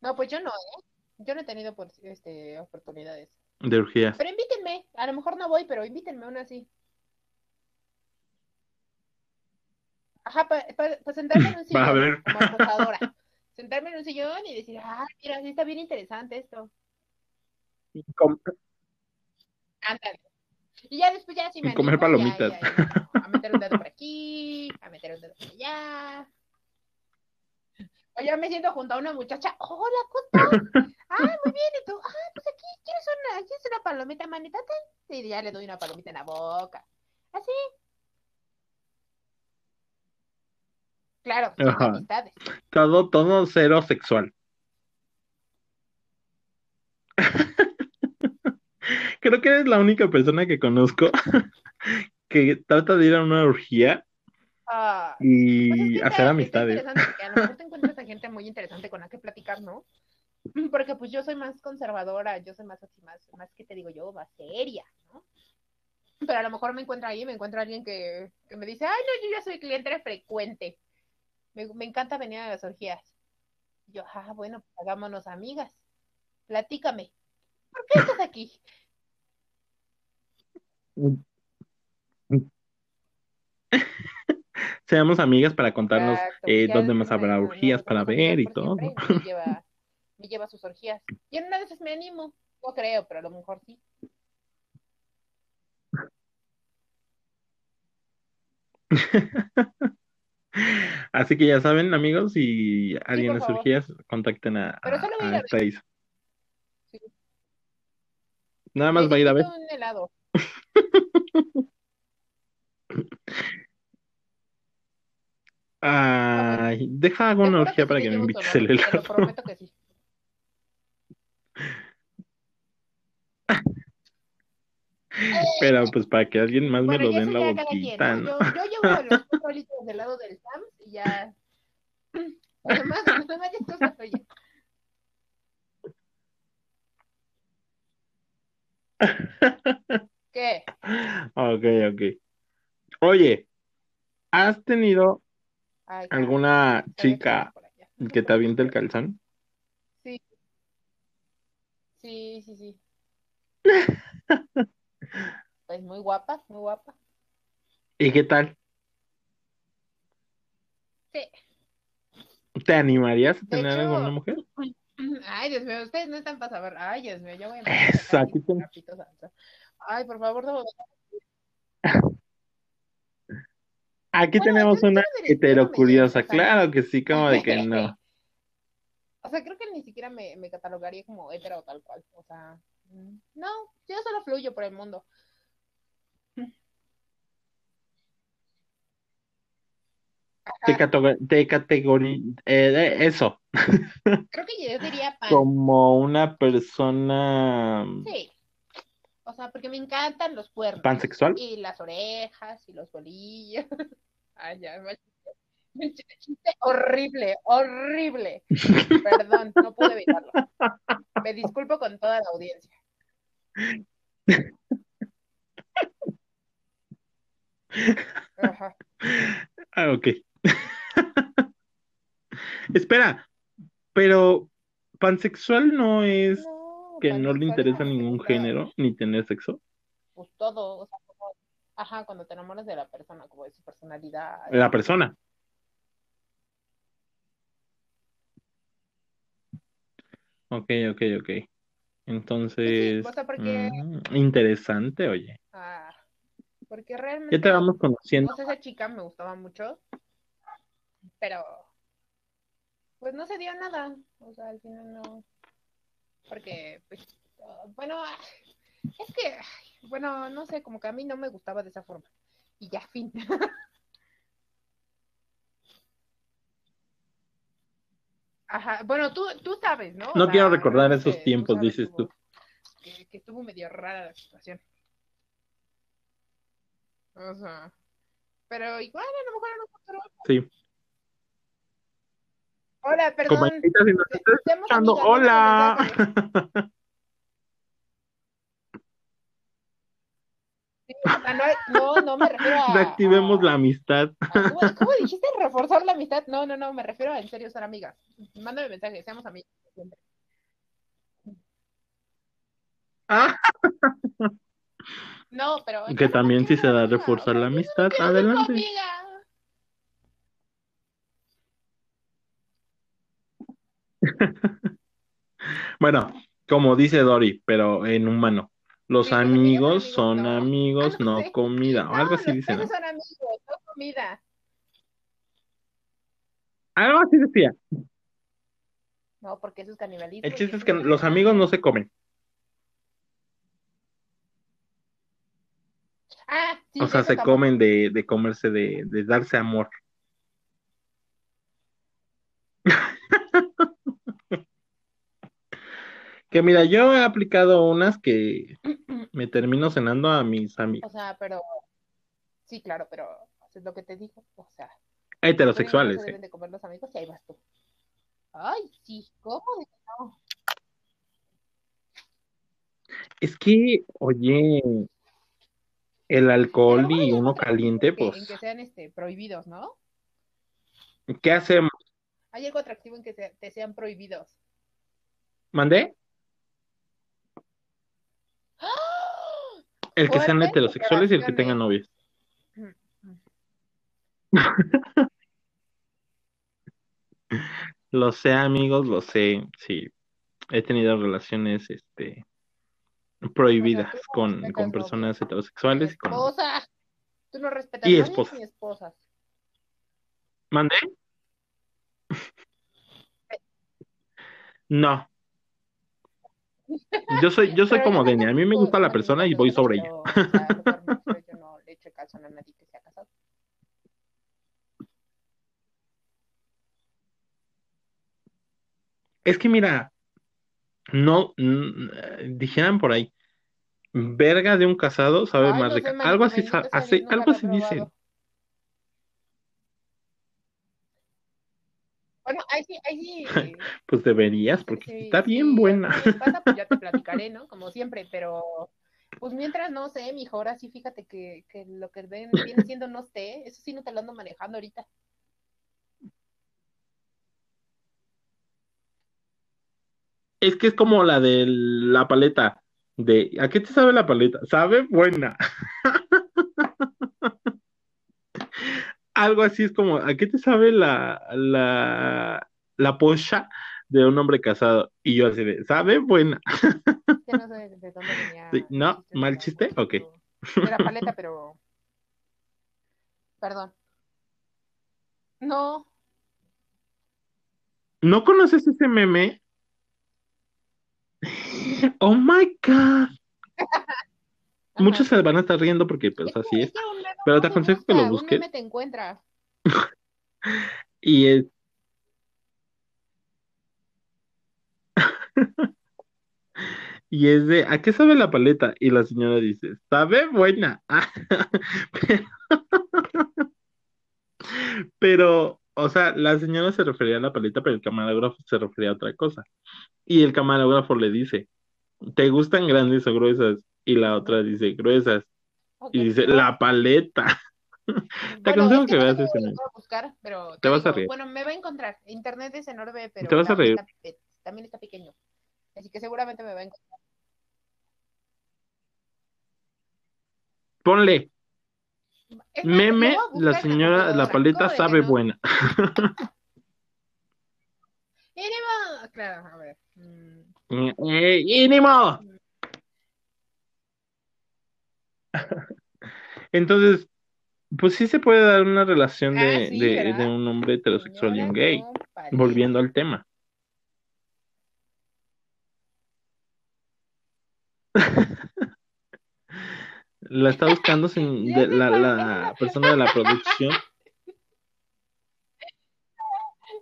No, pues yo no, ¿eh? Yo no he tenido por- este, oportunidades. de orgías. Pero invítenme. A lo mejor no voy, pero invítenme aún así. Ajá, para sentarme en un [laughs] Va a sillón ver. como acosadora. Sentarme en un sillón y decir, ah, mira, sí está bien interesante esto. Ándale. Y ya después ya sí me Y comer animo, palomitas. ya, ya, a meter un dedo por aquí, a meter un dedo por allá. O ya me siento junto a una muchacha, hola, ¿cómo estás? [laughs] Ah, muy bien, ¿y tú? Ah, pues aquí, ¿quieres una, ¿quieres una palomita, manita? Y ya le doy una palomita en la boca. Así. Claro, amistades. Todo, todo cero sexual. [laughs] Creo que eres la única persona que conozco [laughs] que trata de ir a una orgía Ah, Pues es y que hacer está- está amistades. interesante a lo mejor te [laughs] encuentras a gente muy interesante con la que platicar, ¿no? Porque pues yo soy más conservadora, yo soy más así, más, más que te digo yo, más seria, ¿no? Pero a lo mejor me encuentro ahí, me encuentro a alguien que, que me dice, ay, no, yo ya soy cliente frecuente. Me, me encanta venir a las orgías. Y yo, ah, bueno, pues hagámonos amigas. Platícame. ¿Por qué estás aquí? [laughs] Seamos amigas para contarnos Exacto, eh, dónde más habrá no- orgías no para ver y todo. Me [laughs] lleva, me lleva sus orgías. Y en una de esas me animo. No creo, pero a lo mejor sí. [laughs] Así que ya saben, amigos, si alguien les orgías, contacten a, Pero solo a a a. Sí. Nada más va a ir a ver. Necesito un helado. [laughs] Ay, deja hago una orgía para te que me invites el helado, Te lo prometo que sí. Pero pues para que alguien más me Bueno, lo y dé eso en la boquita, ¿no? ¿no? Yo, yo llevo los cuatro litros de helado del Sams y ya. [laughs] Además, además ya cosas, [laughs] oye. ¿Qué? Ok, ok. Oye, ¿has tenido Ay, alguna chica que te aviente el calzón? Sí. Sí, sí, sí. [laughs] Pues muy guapa, muy guapa. ¿Y qué tal? Sí. ¿Te animarías a tener hecho- alguna mujer? [laughs] Ay, Dios mío, ustedes no están para saber. Ay, Dios mío, yo voy a [laughs] empezar a Ay, por favor, no. Aquí Bueno, tenemos una quiero del hetero izquierdo, me curiosa, llevo, o sea, claro que sí, como de que no. [laughs] O sea, creo que ni siquiera me, me catalogaría como hetero tal cual. O sea, mm, no, yo solo fluyo por el mundo. [laughs] Te, categor- te categori- eh, de- eso, [laughs] Creo que yo diría pan. como una persona Sí. O sea, porque me encantan los cuernos. pansexual. Y las orejas y los bolillos. [laughs] Ay, ya, chiste chiste horrible, horrible. [laughs] Perdón, no pude evitarlo. Me disculpo con toda la audiencia. Ajá. Ah, ok. [laughs] Espera, pero pansexual no es No, que no le interesa es ningún género ni tener sexo. Pues todo, o sea, como, ajá, cuando te enamoras de la persona, como de su personalidad. La persona. Ok, ok, ok. Entonces, o sea, porque- mm, interesante, oye. Ah, porque realmente. Ya te vamos conociendo. Esa chica me gustaba mucho, pero pues no se dio nada. O sea, al final no. Porque, pues, bueno, es que, bueno, no sé, como que a mí no me gustaba de esa forma. Y ya, fin. [laughs] Ajá, bueno, tú, tú sabes, ¿no? no quiero recordar esos tiempos, dices tú. Que, que, estuvo medio rara la situación. O sea, pero igual a lo mejor en un. Sí. Hola, perdón. si nos escuchando, hola. no, no, me refiero a. [laughs] Reactivemos la amistad. ¿cómo, dijiste reforzar la amistad? No, no, no, me refiero a en serio ser amigas. Mándame mensaje, seamos amigos. Ah. No, pero. Que también si se da reforzar la amistad, adelante. [laughs] bueno, como dice Dori, pero en humano. Los amigos son amigos, no, ah, comida. O algo así dice. ¿no? son amigos, no comida. Algo así decía. No, porque eso es canibalismo. El chiste es que los amigos no se comen. Ah, sí, o sea, se comen de, de comerse, de, de darse amor. Que mira, yo he aplicado unas que [clears throat] me termino cenando a mis amigos. O sea, pero. Sí, claro, pero es lo que te digo. O sea. Heterosexuales. No deben de comer los amigos y ahí vas tú. Ay, sí, ¿cómo de no? Es que, oye, el alcohol y uno caliente, pues. En que sean este, prohibidos, ¿no? ¿Qué hacemos? Hay algo atractivo en que te sean prohibidos. ¿Mandé? El que sean heterosexuales y el que tengan novias. [laughs] lo sé, amigos, lo sé. Sí, he tenido relaciones este, prohibidas con, con personas heterosexuales. Y con... Esposa. Tú no respetas y esposas. Ni esposas. ¿Mandé? No, yo soy, yo soy como Denia, a mí me gusta la persona y voy sobre ella. [laughs] Yo no le echo a nadie que se ha casado. Es que mira, no, dijeran por ahí, verga de un casado sabe más rica. Algo así, hace, algo así dicen. Ahí sí, ahí sí. pues deberías, porque está bien buena. Pasa, pues ya te [laughs] platicaré, ¿no? Como siempre, pero pues mientras no sé, mijo, ahora sí fíjate que, que lo que ven, viene siendo no sé, eso sí no te lo ando manejando ahorita. Es que es como la de la paleta. De, ¿a qué te sabe la paleta? Sabe buena. [laughs] algo así es como, ¿a qué te sabe la, la, la pocha de un hombre casado? Y yo así de, ¿sabe? Buena. No sé de dónde venía. ¿No? ¿Mal chiste? Ok. Era paleta, [laughs] pero... Perdón. No. ¿No conoces ese meme? [laughs] Oh my God. [laughs] Muchos se van a estar riendo porque pues así es. Pero te aconsejo que lo busques. te encuentras. [laughs] y es. [laughs] y es de, ¿a qué sabe la paleta? Y la señora dice, sabe buena. [laughs] pero, o sea, la señora se refería a la paleta, pero el camarógrafo se refería a otra cosa. Y el camarógrafo le dice, ¿te gustan grandes o gruesas? Y la otra dice, gruesas. Y dice, la paleta. [laughs] Te aconsejo que, veas ese buscar, pero te, vas a reír. Bueno, me va a encontrar. Internet es enorme, pero te vas a reír. también está pequeño. Así que seguramente me va a encontrar. Ponle. Meme, la señora, la paleta sabe buena. [laughs] ¡Ínimo! Claro, a ver. Mm. [laughs] Eh, [laughs] Entonces, pues sí se puede dar una relación de, ah, de, un hombre heterosexual y un gay. volviendo al tema. [laughs] La está buscando sin, [laughs] de- la, persona de la producción.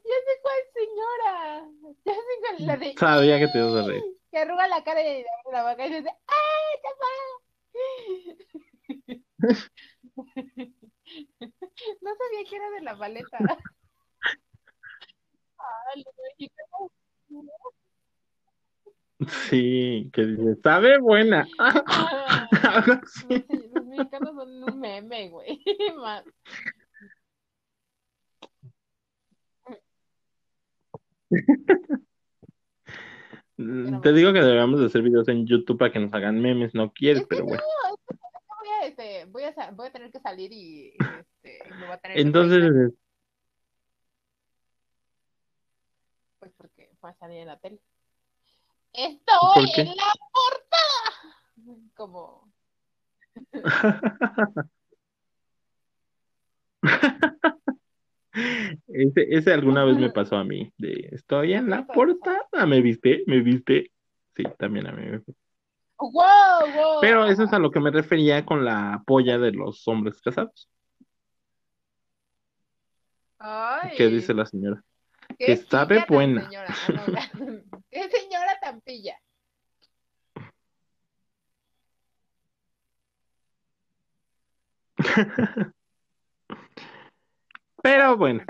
Ya sé cuál señora. Ya sé cuál, la de. Sabía que te ibas a reír. Que arruga la cara y la boca y dice: ¡Ay, papá! [laughs] No sabía que era de la paleta. [laughs] Sí, que dice, sabe buena. [laughs] No sé, Los mexicanos son un meme, güey. Ma- Te digo que deberíamos de hacer videos en YouTube para que nos hagan memes, no quieres, pero bueno. voy a, este, voy a, voy a tener que salir y este, me voy a tener que Entonces, peinar, pues porque voy a salir en la tele. ¡Estoy en la portada! Como, [laughs] [laughs] ese, ese alguna vez me pasó a mí, de estoy en la portada, ¿me viste? ¿Me viste? Sí, también a mí me ¡wow! wow! Pero eso es a lo que me refería con la polla de los hombres casados. Ay, ¿Qué dice la señora? qué que sabe buena. señora. Ah, no, [laughs] [laughs] ¡Qué señora tan pilla! [laughs] Pero bueno,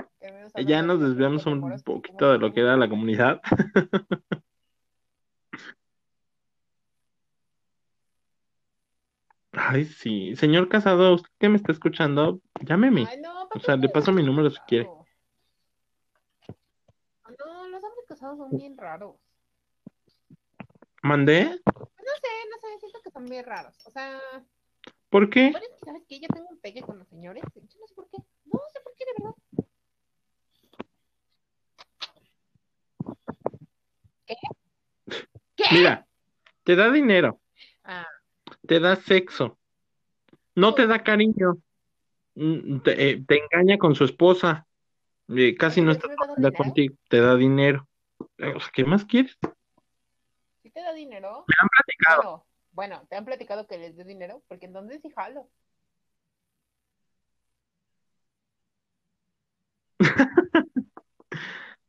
ya nos desviamos un poquito de lo que era la comunidad. [laughs] Ay, sí. Señor Casado, ¿usted que me está escuchando? Llámeme. Ay, no, O ¿para sea, qué le paso mi número si quiere. casado? No, los hombres casados son bien raros. ¿Mandé? No sé, no sé, siento que son bien raros. O sea, ¿Por qué? sabes que yo tengo un pegue con los señores. Yo no sé por qué. No sé por qué, de verdad. ¿Qué? Mira, te da dinero, Ah, te da sexo, no te da cariño, mm, te, eh, te engaña con su esposa, eh, casi no ¿pero está contigo, te da dinero. Eh, O sea, ¿qué más quieres? ¿Sí te da dinero? Me han platicado. Bueno, bueno, ¿te han platicado que les dé dinero? Porque entonces sí jalo. [laughs]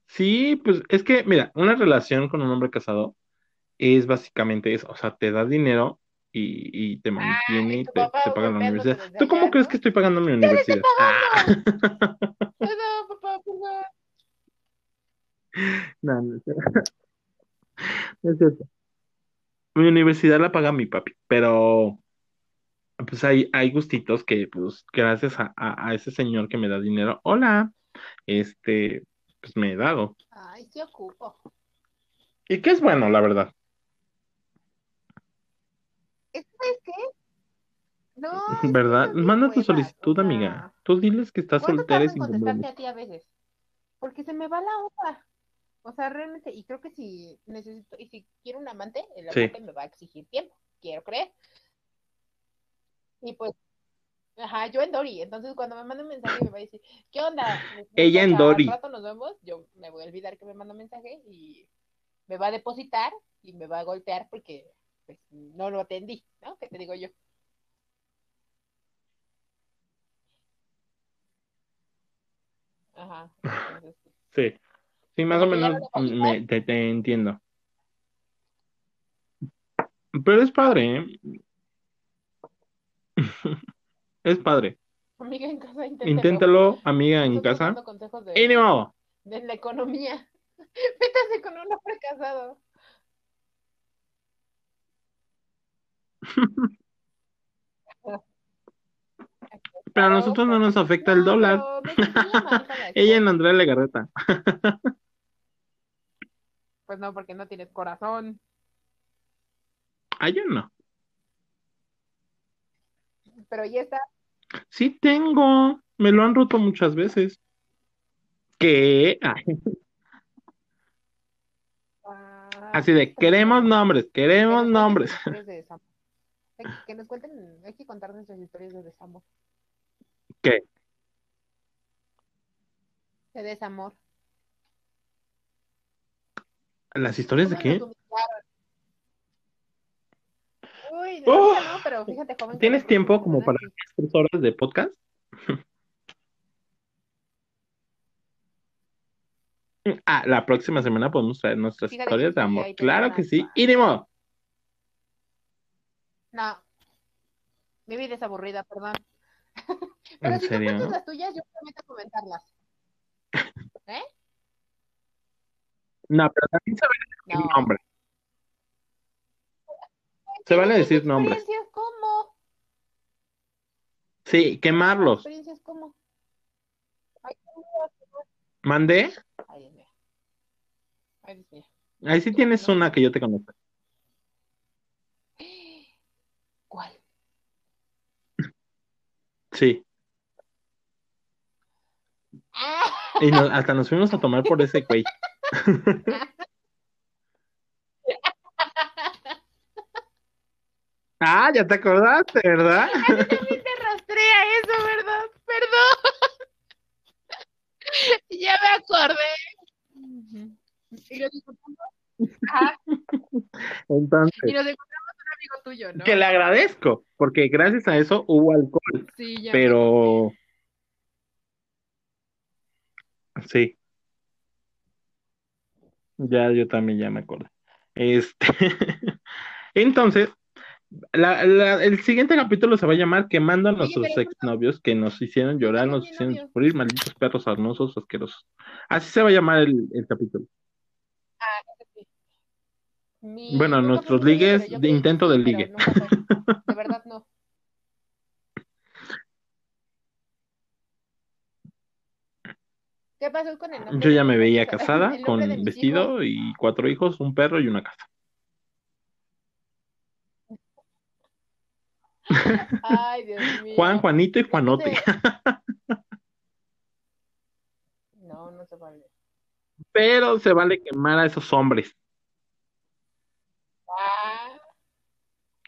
Sí, pues es que, mira, una relación con un hombre casado es básicamente eso, o sea, te da dinero y, y te mantiene y te, te paga la universidad. ¿Tú cómo allá, crees ¿no? que estoy pagando mi universidad? Ah, No, papá, [laughs] no, no es cierto. [laughs] No es cierto. Mi universidad la paga mi papi, pero pues hay, hay gustitos que, pues, gracias a, a, a ese señor que me da dinero, hola, este, pues me he dado. Ay, sí ocupo. Y que es bueno, la verdad. ¿sabes qué? No, [laughs] ¿Verdad? Manda tu solicitud, o sea, amiga. Tú diles que estás ¿Cuánto soltera y sin contestarte a ti a veces? Porque se me va la hoja. O sea, realmente, y creo que si necesito, y si quiero un amante, el Sí. amante me va a exigir tiempo, quiero creer. Y pues, ajá, yo en Dory, entonces cuando me manda un mensaje me va a decir, ¿qué onda? Ella en Dory. rato nos vemos, yo me voy a olvidar que me manda un mensaje y me va a depositar y me va a golpear porque pues no lo atendí, ¿no? ¿Qué te digo yo? Ajá. Entonces, pues, Sí, sí, más o menos me, te, te entiendo. Pero es padre, ¿eh? [laughs] Es padre. amiga en casa, inténtalo. Inténtalo, amiga en casa. consejos de, la economía. [laughs] Métase con un hombre casado. [laughs] Pero a nosotros no nos afecta el No, dólar. que [laughs] ella en. Andrea Legarreta. Pues no, porque no tienes corazón. Ah, yo no. Pero ya está. Sí tengo. Me lo han roto muchas veces. ¿Qué? Ay, así de, queremos nombres, que queremos cuenten nombres. de que- Que nos cuenten, hay que contar nuestras historias de desamor. ¿Qué? De desamor. ¿Las historias de ¿Cómo qué? Uy, Oh. no, pero fíjate, joven. ¿Tienes tiempo como para tres horas de podcast? [laughs] Ah, la próxima semana podemos traer nuestras Fíjate historias de amor. Claro que sí. Y. No. Mi vida es aburrida, perdón. [laughs] Pero ¿En si tú serio? cuentas las tuyas, yo prometo comentarlas. [laughs] ¿Eh? No, pero también se vale decir No. Se vale ¿Tienes decir nombres. experiencias cómo? Sí, quemarlos. ¿Experiencias cómo? Ay. ¿Mandé? Ay, Dios mío. Ay, Dios mío. Ahí sí tienes una que yo te conozco. ¿Cuál? Sí. Ah, Y nos- hasta nos fuimos a tomar por ese güey. [laughs] Ah, ya te acordaste, ¿verdad? también te rastrea eso, ¿verdad? Perdón. [laughs] Ya me acordé. Y nos encontramos, [laughs] ajá, y Entonces, nos encontramos un amigo tuyo, ¿no? que le agradezco, porque gracias a eso hubo alcohol, Sí, ya me pero sí, ya yo también ya me acuerdo. Este, [laughs] entonces, la- la- el siguiente capítulo se va a llamar Quemando a nuestros pero- exnovios que nos hicieron llorar, nos hicieron sufrir, malditos perros sarnosos, asquerosos. Así se va a llamar el, el capítulo. Mi- Bueno, nunca nuestros ligues de intento sí, de pero ligue. fue. De verdad, no. ¿Qué pasó con el nombre Yo ya me veía [laughs] casada con vestido y cuatro hijos, un perro y una casa. Ay, Dios mío. Juan, Juanito y Juanote. No, no se vale. Pero se vale quemar a esos hombres. Ah,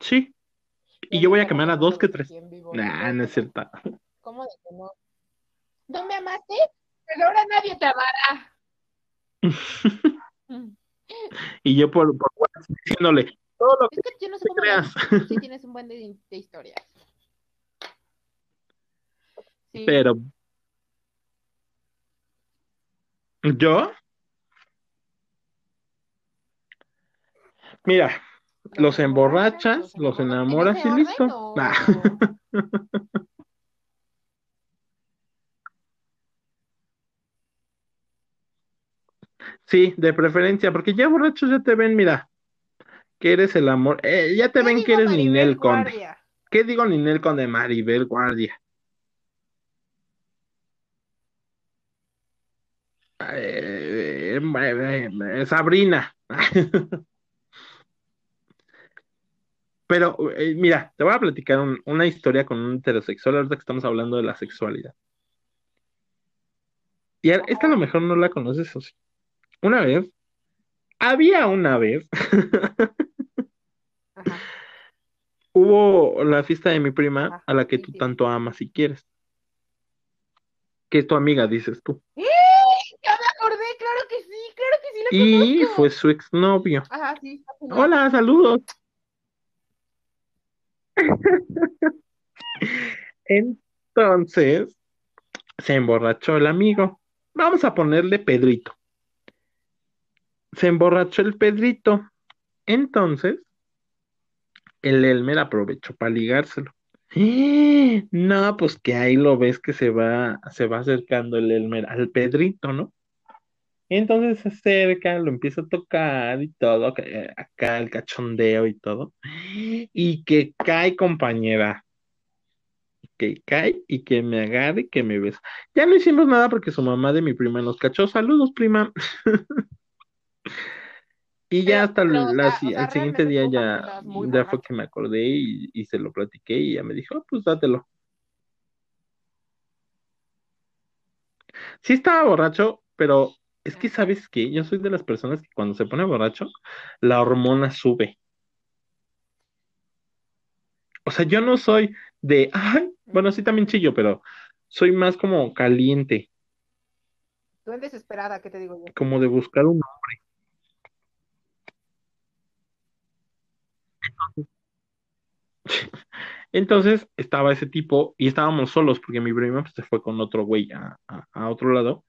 Sí. Y yo voy a quemar a dos que tres. Nah, no es cierto. ¿Cómo de que no? ¿No me amaste? Pero ahora nadie te amará. [laughs] [laughs] Y yo por, por diciéndole todo lo que Es que yo no sé cómo creas. Sí [laughs] tienes un buen de, de historias. Sí. Pero yo, mira, los emborrachas, los enamoras y ¿En ese listo. orden o- [laughs] Nah. Sí, de preferencia, porque ya borrachos ya te ven, mira, que eres el amor. Eh, ya te ¿Qué ven que eres Maribel Ninel Conde. Guardia? ¿Qué digo Ninel Conde? Maribel Guardia. Eh, eh, Sabrina. [laughs] Pero, mira, te voy a platicar un- una historia con un heterosexual ahorita que estamos hablando de la sexualidad. Y esta a lo mejor no la conoces, o sí. Una vez, había una vez, [laughs] Ajá. hubo la fiesta de mi prima Ajá, a la que tú tanto amas y quieres. Que es tu amiga, dices tú. ¡Eh! Ya me acordé, claro que sí, claro que sí la Y conozco. fue su exnovio. Ajá, sí. Hola, saludos. Entonces, se emborrachó el amigo. Vamos a ponerle Pedrito. Se emborrachó el Pedrito. Entonces, el Elmer aprovechó para ligárselo. ¡Eh! No, pues que ahí lo ves que se va, se va acercando el Elmer al Pedrito, ¿no? Entonces se acerca, lo empieza a tocar y todo, acá- acá el cachondeo y todo. Y que cae, compañera. Que cae y que me agarre y que me besa. Ya no hicimos nada porque su mamá de mi prima nos cachó. Saludos, prima. [laughs] Y ya hasta pero, o la sea, si- o sea, al siguiente día ya, ya fue que me acordé y, y se lo platiqué y ella me dijo, "Ah, pues dátelo. Sí estaba borracho, pero es que, ¿sabes qué? Yo soy de las personas que cuando se pone borracho, la hormona sube. O sea, yo no soy de, ay, bueno, sí también chillo, pero soy más como caliente, Tú desesperada, ¿qué te digo yo? como de buscar un... [laughs] Entonces estaba ese tipo y estábamos solos porque mi prima pues, se fue con otro güey a, a, otro lado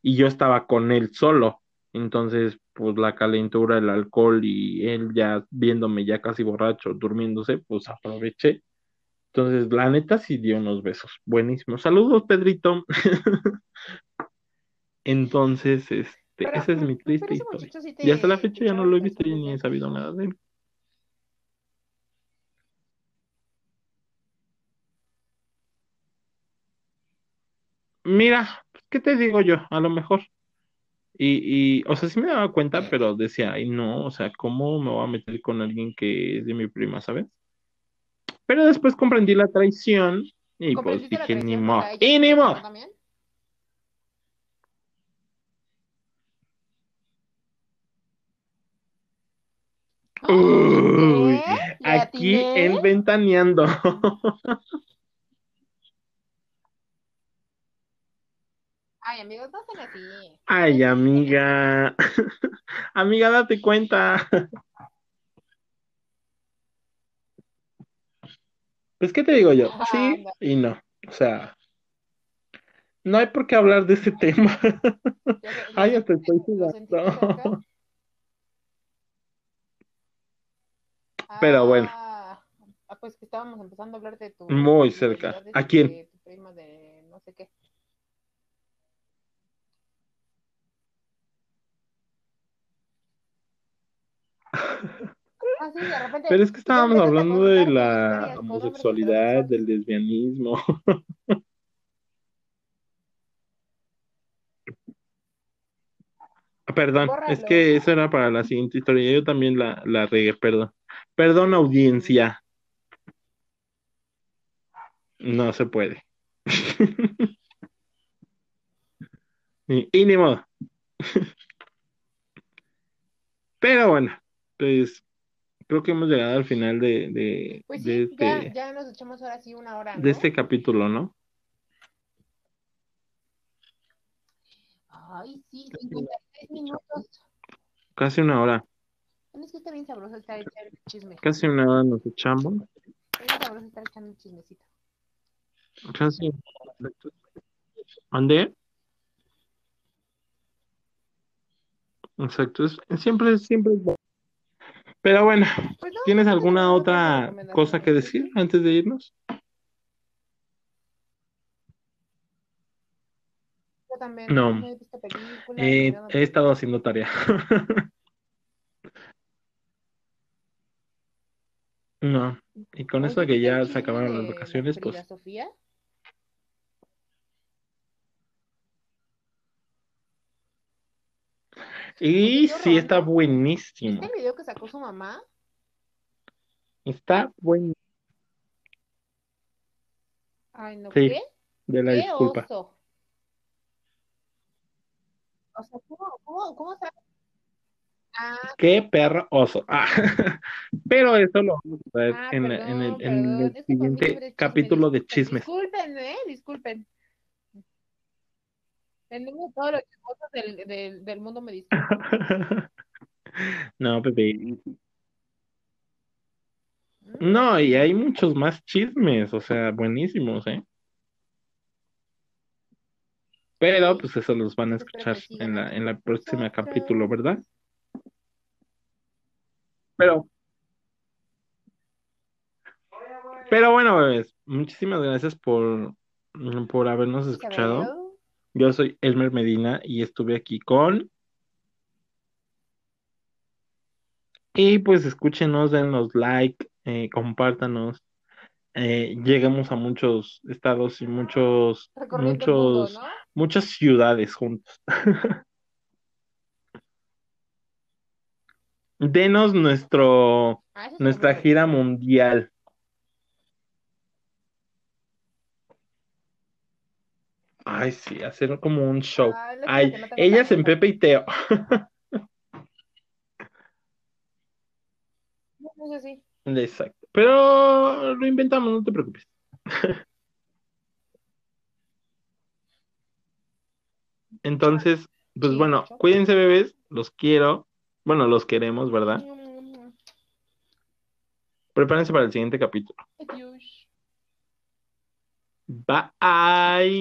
y yo estaba con él solo. Entonces, pues la calentura, el alcohol y él ya viéndome ya casi borracho, durmiéndose, pues aproveché. Entonces, la neta sí dio unos besos. Buenísimo. Saludos, Pedrito. [laughs] Entonces, este, esa es mi triste historia. y hasta la fecha ya no lo he visto ni he sabido nada de él. Mira, ¿qué te digo yo? A lo mejor. Y, y, o sea, sí me daba cuenta, pero decía, ay, no, o sea, ¿cómo me voy a meter con alguien que es de mi prima, ¿sabes? Pero después comprendí la traición y pues dije, ni modo. ¡Y ni modo! Uy, aquí en ventaneando. [laughs] Ay, amigos, no sean así. Ay, amiga. [laughs] amiga, date cuenta. Pues, ¿qué te digo yo? [laughs] Sí y no. O sea, no hay por qué hablar de ese tema. [laughs] Ay, hasta estoy jugando. Pero bueno. Ah, pues que estábamos empezando a hablar de tu. Muy cerca. ¿A quién? tu prima de no sé qué. Ah, sí, de repente, Pero es que estábamos hablando de la homosexualidad, del lesbianismo. [laughs] Perdón, es que eso era para la siguiente historia. Yo también la, la regué, perdón. Perdón, audiencia. No se puede. [laughs] y, y ni modo. [laughs] Pero bueno, pues creo que hemos llegado al final de, de, pues sí, ya, este, ya nos echamos ahora sí una hora, ¿no? de este capítulo, ¿no? Ay, sí, 56 minutos. Casi una hora. Es que está bien sabroso estar echando chisme. Casi una hora nos echamos. Está bien sabroso estar echando el chismecito. Casi. ¿Dónde? Exacto, es, siempre, siempre es bueno. Pero bueno, Pues no, ¿tienes no alguna otra cosa que decir antes de irnos? Yo también No. he visto películas, Eh, he estado haciendo tarea. [laughs] No, y con eso de que ¿viste el ya se acabaron las vacaciones, pues Sofía? [laughs] Y sí, está buenísimo. ¿Viste el video que sacó su mamá? Está bueno. Ay, no, Sí, ¿qué? de la ¿Qué disculpa. oso? O sea, ¿cómo, cómo, cómo? Ah, Qué perro oso. [laughs] Ah, pero eso lo vamos a ver ah, en, el, siguiente capítulo de chismes. Disculpen, ¿eh? Disculpen. Tenemos todos los chismosos del, del, del mundo me disculpan. [laughs] No, Pepe. ¿Mm? No, y hay muchos más chismes, o sea, buenísimos, ¿eh? Pero pues eso los van a pues escuchar sigan en la, en la próxima capítulo. ¿verdad? Pero, pero bueno, bebés, muchísimas gracias por, por habernos escuchado. Yo soy Elmer Medina y estuve aquí con... Y pues escúchenos, denos like, eh, compártanos. eh, llegamos a muchos estados y muchos, mundo, muchos, ¿no? muchas ciudades juntos. [laughs] Denos nuestro, Ah, nuestra gira mundial. Ay, sí, hacer como un show. Ah, Ay, que no tengo ellas en. Pepe y Teo. [laughs] No, no sé si. Exacto. Pero lo inventamos, no te preocupes. [laughs] Entonces, pues Sí, bueno, cuídense, bebés, los quiero. Bueno, los queremos, ¿verdad? Prepárense para el siguiente capítulo. Adiós. Bye.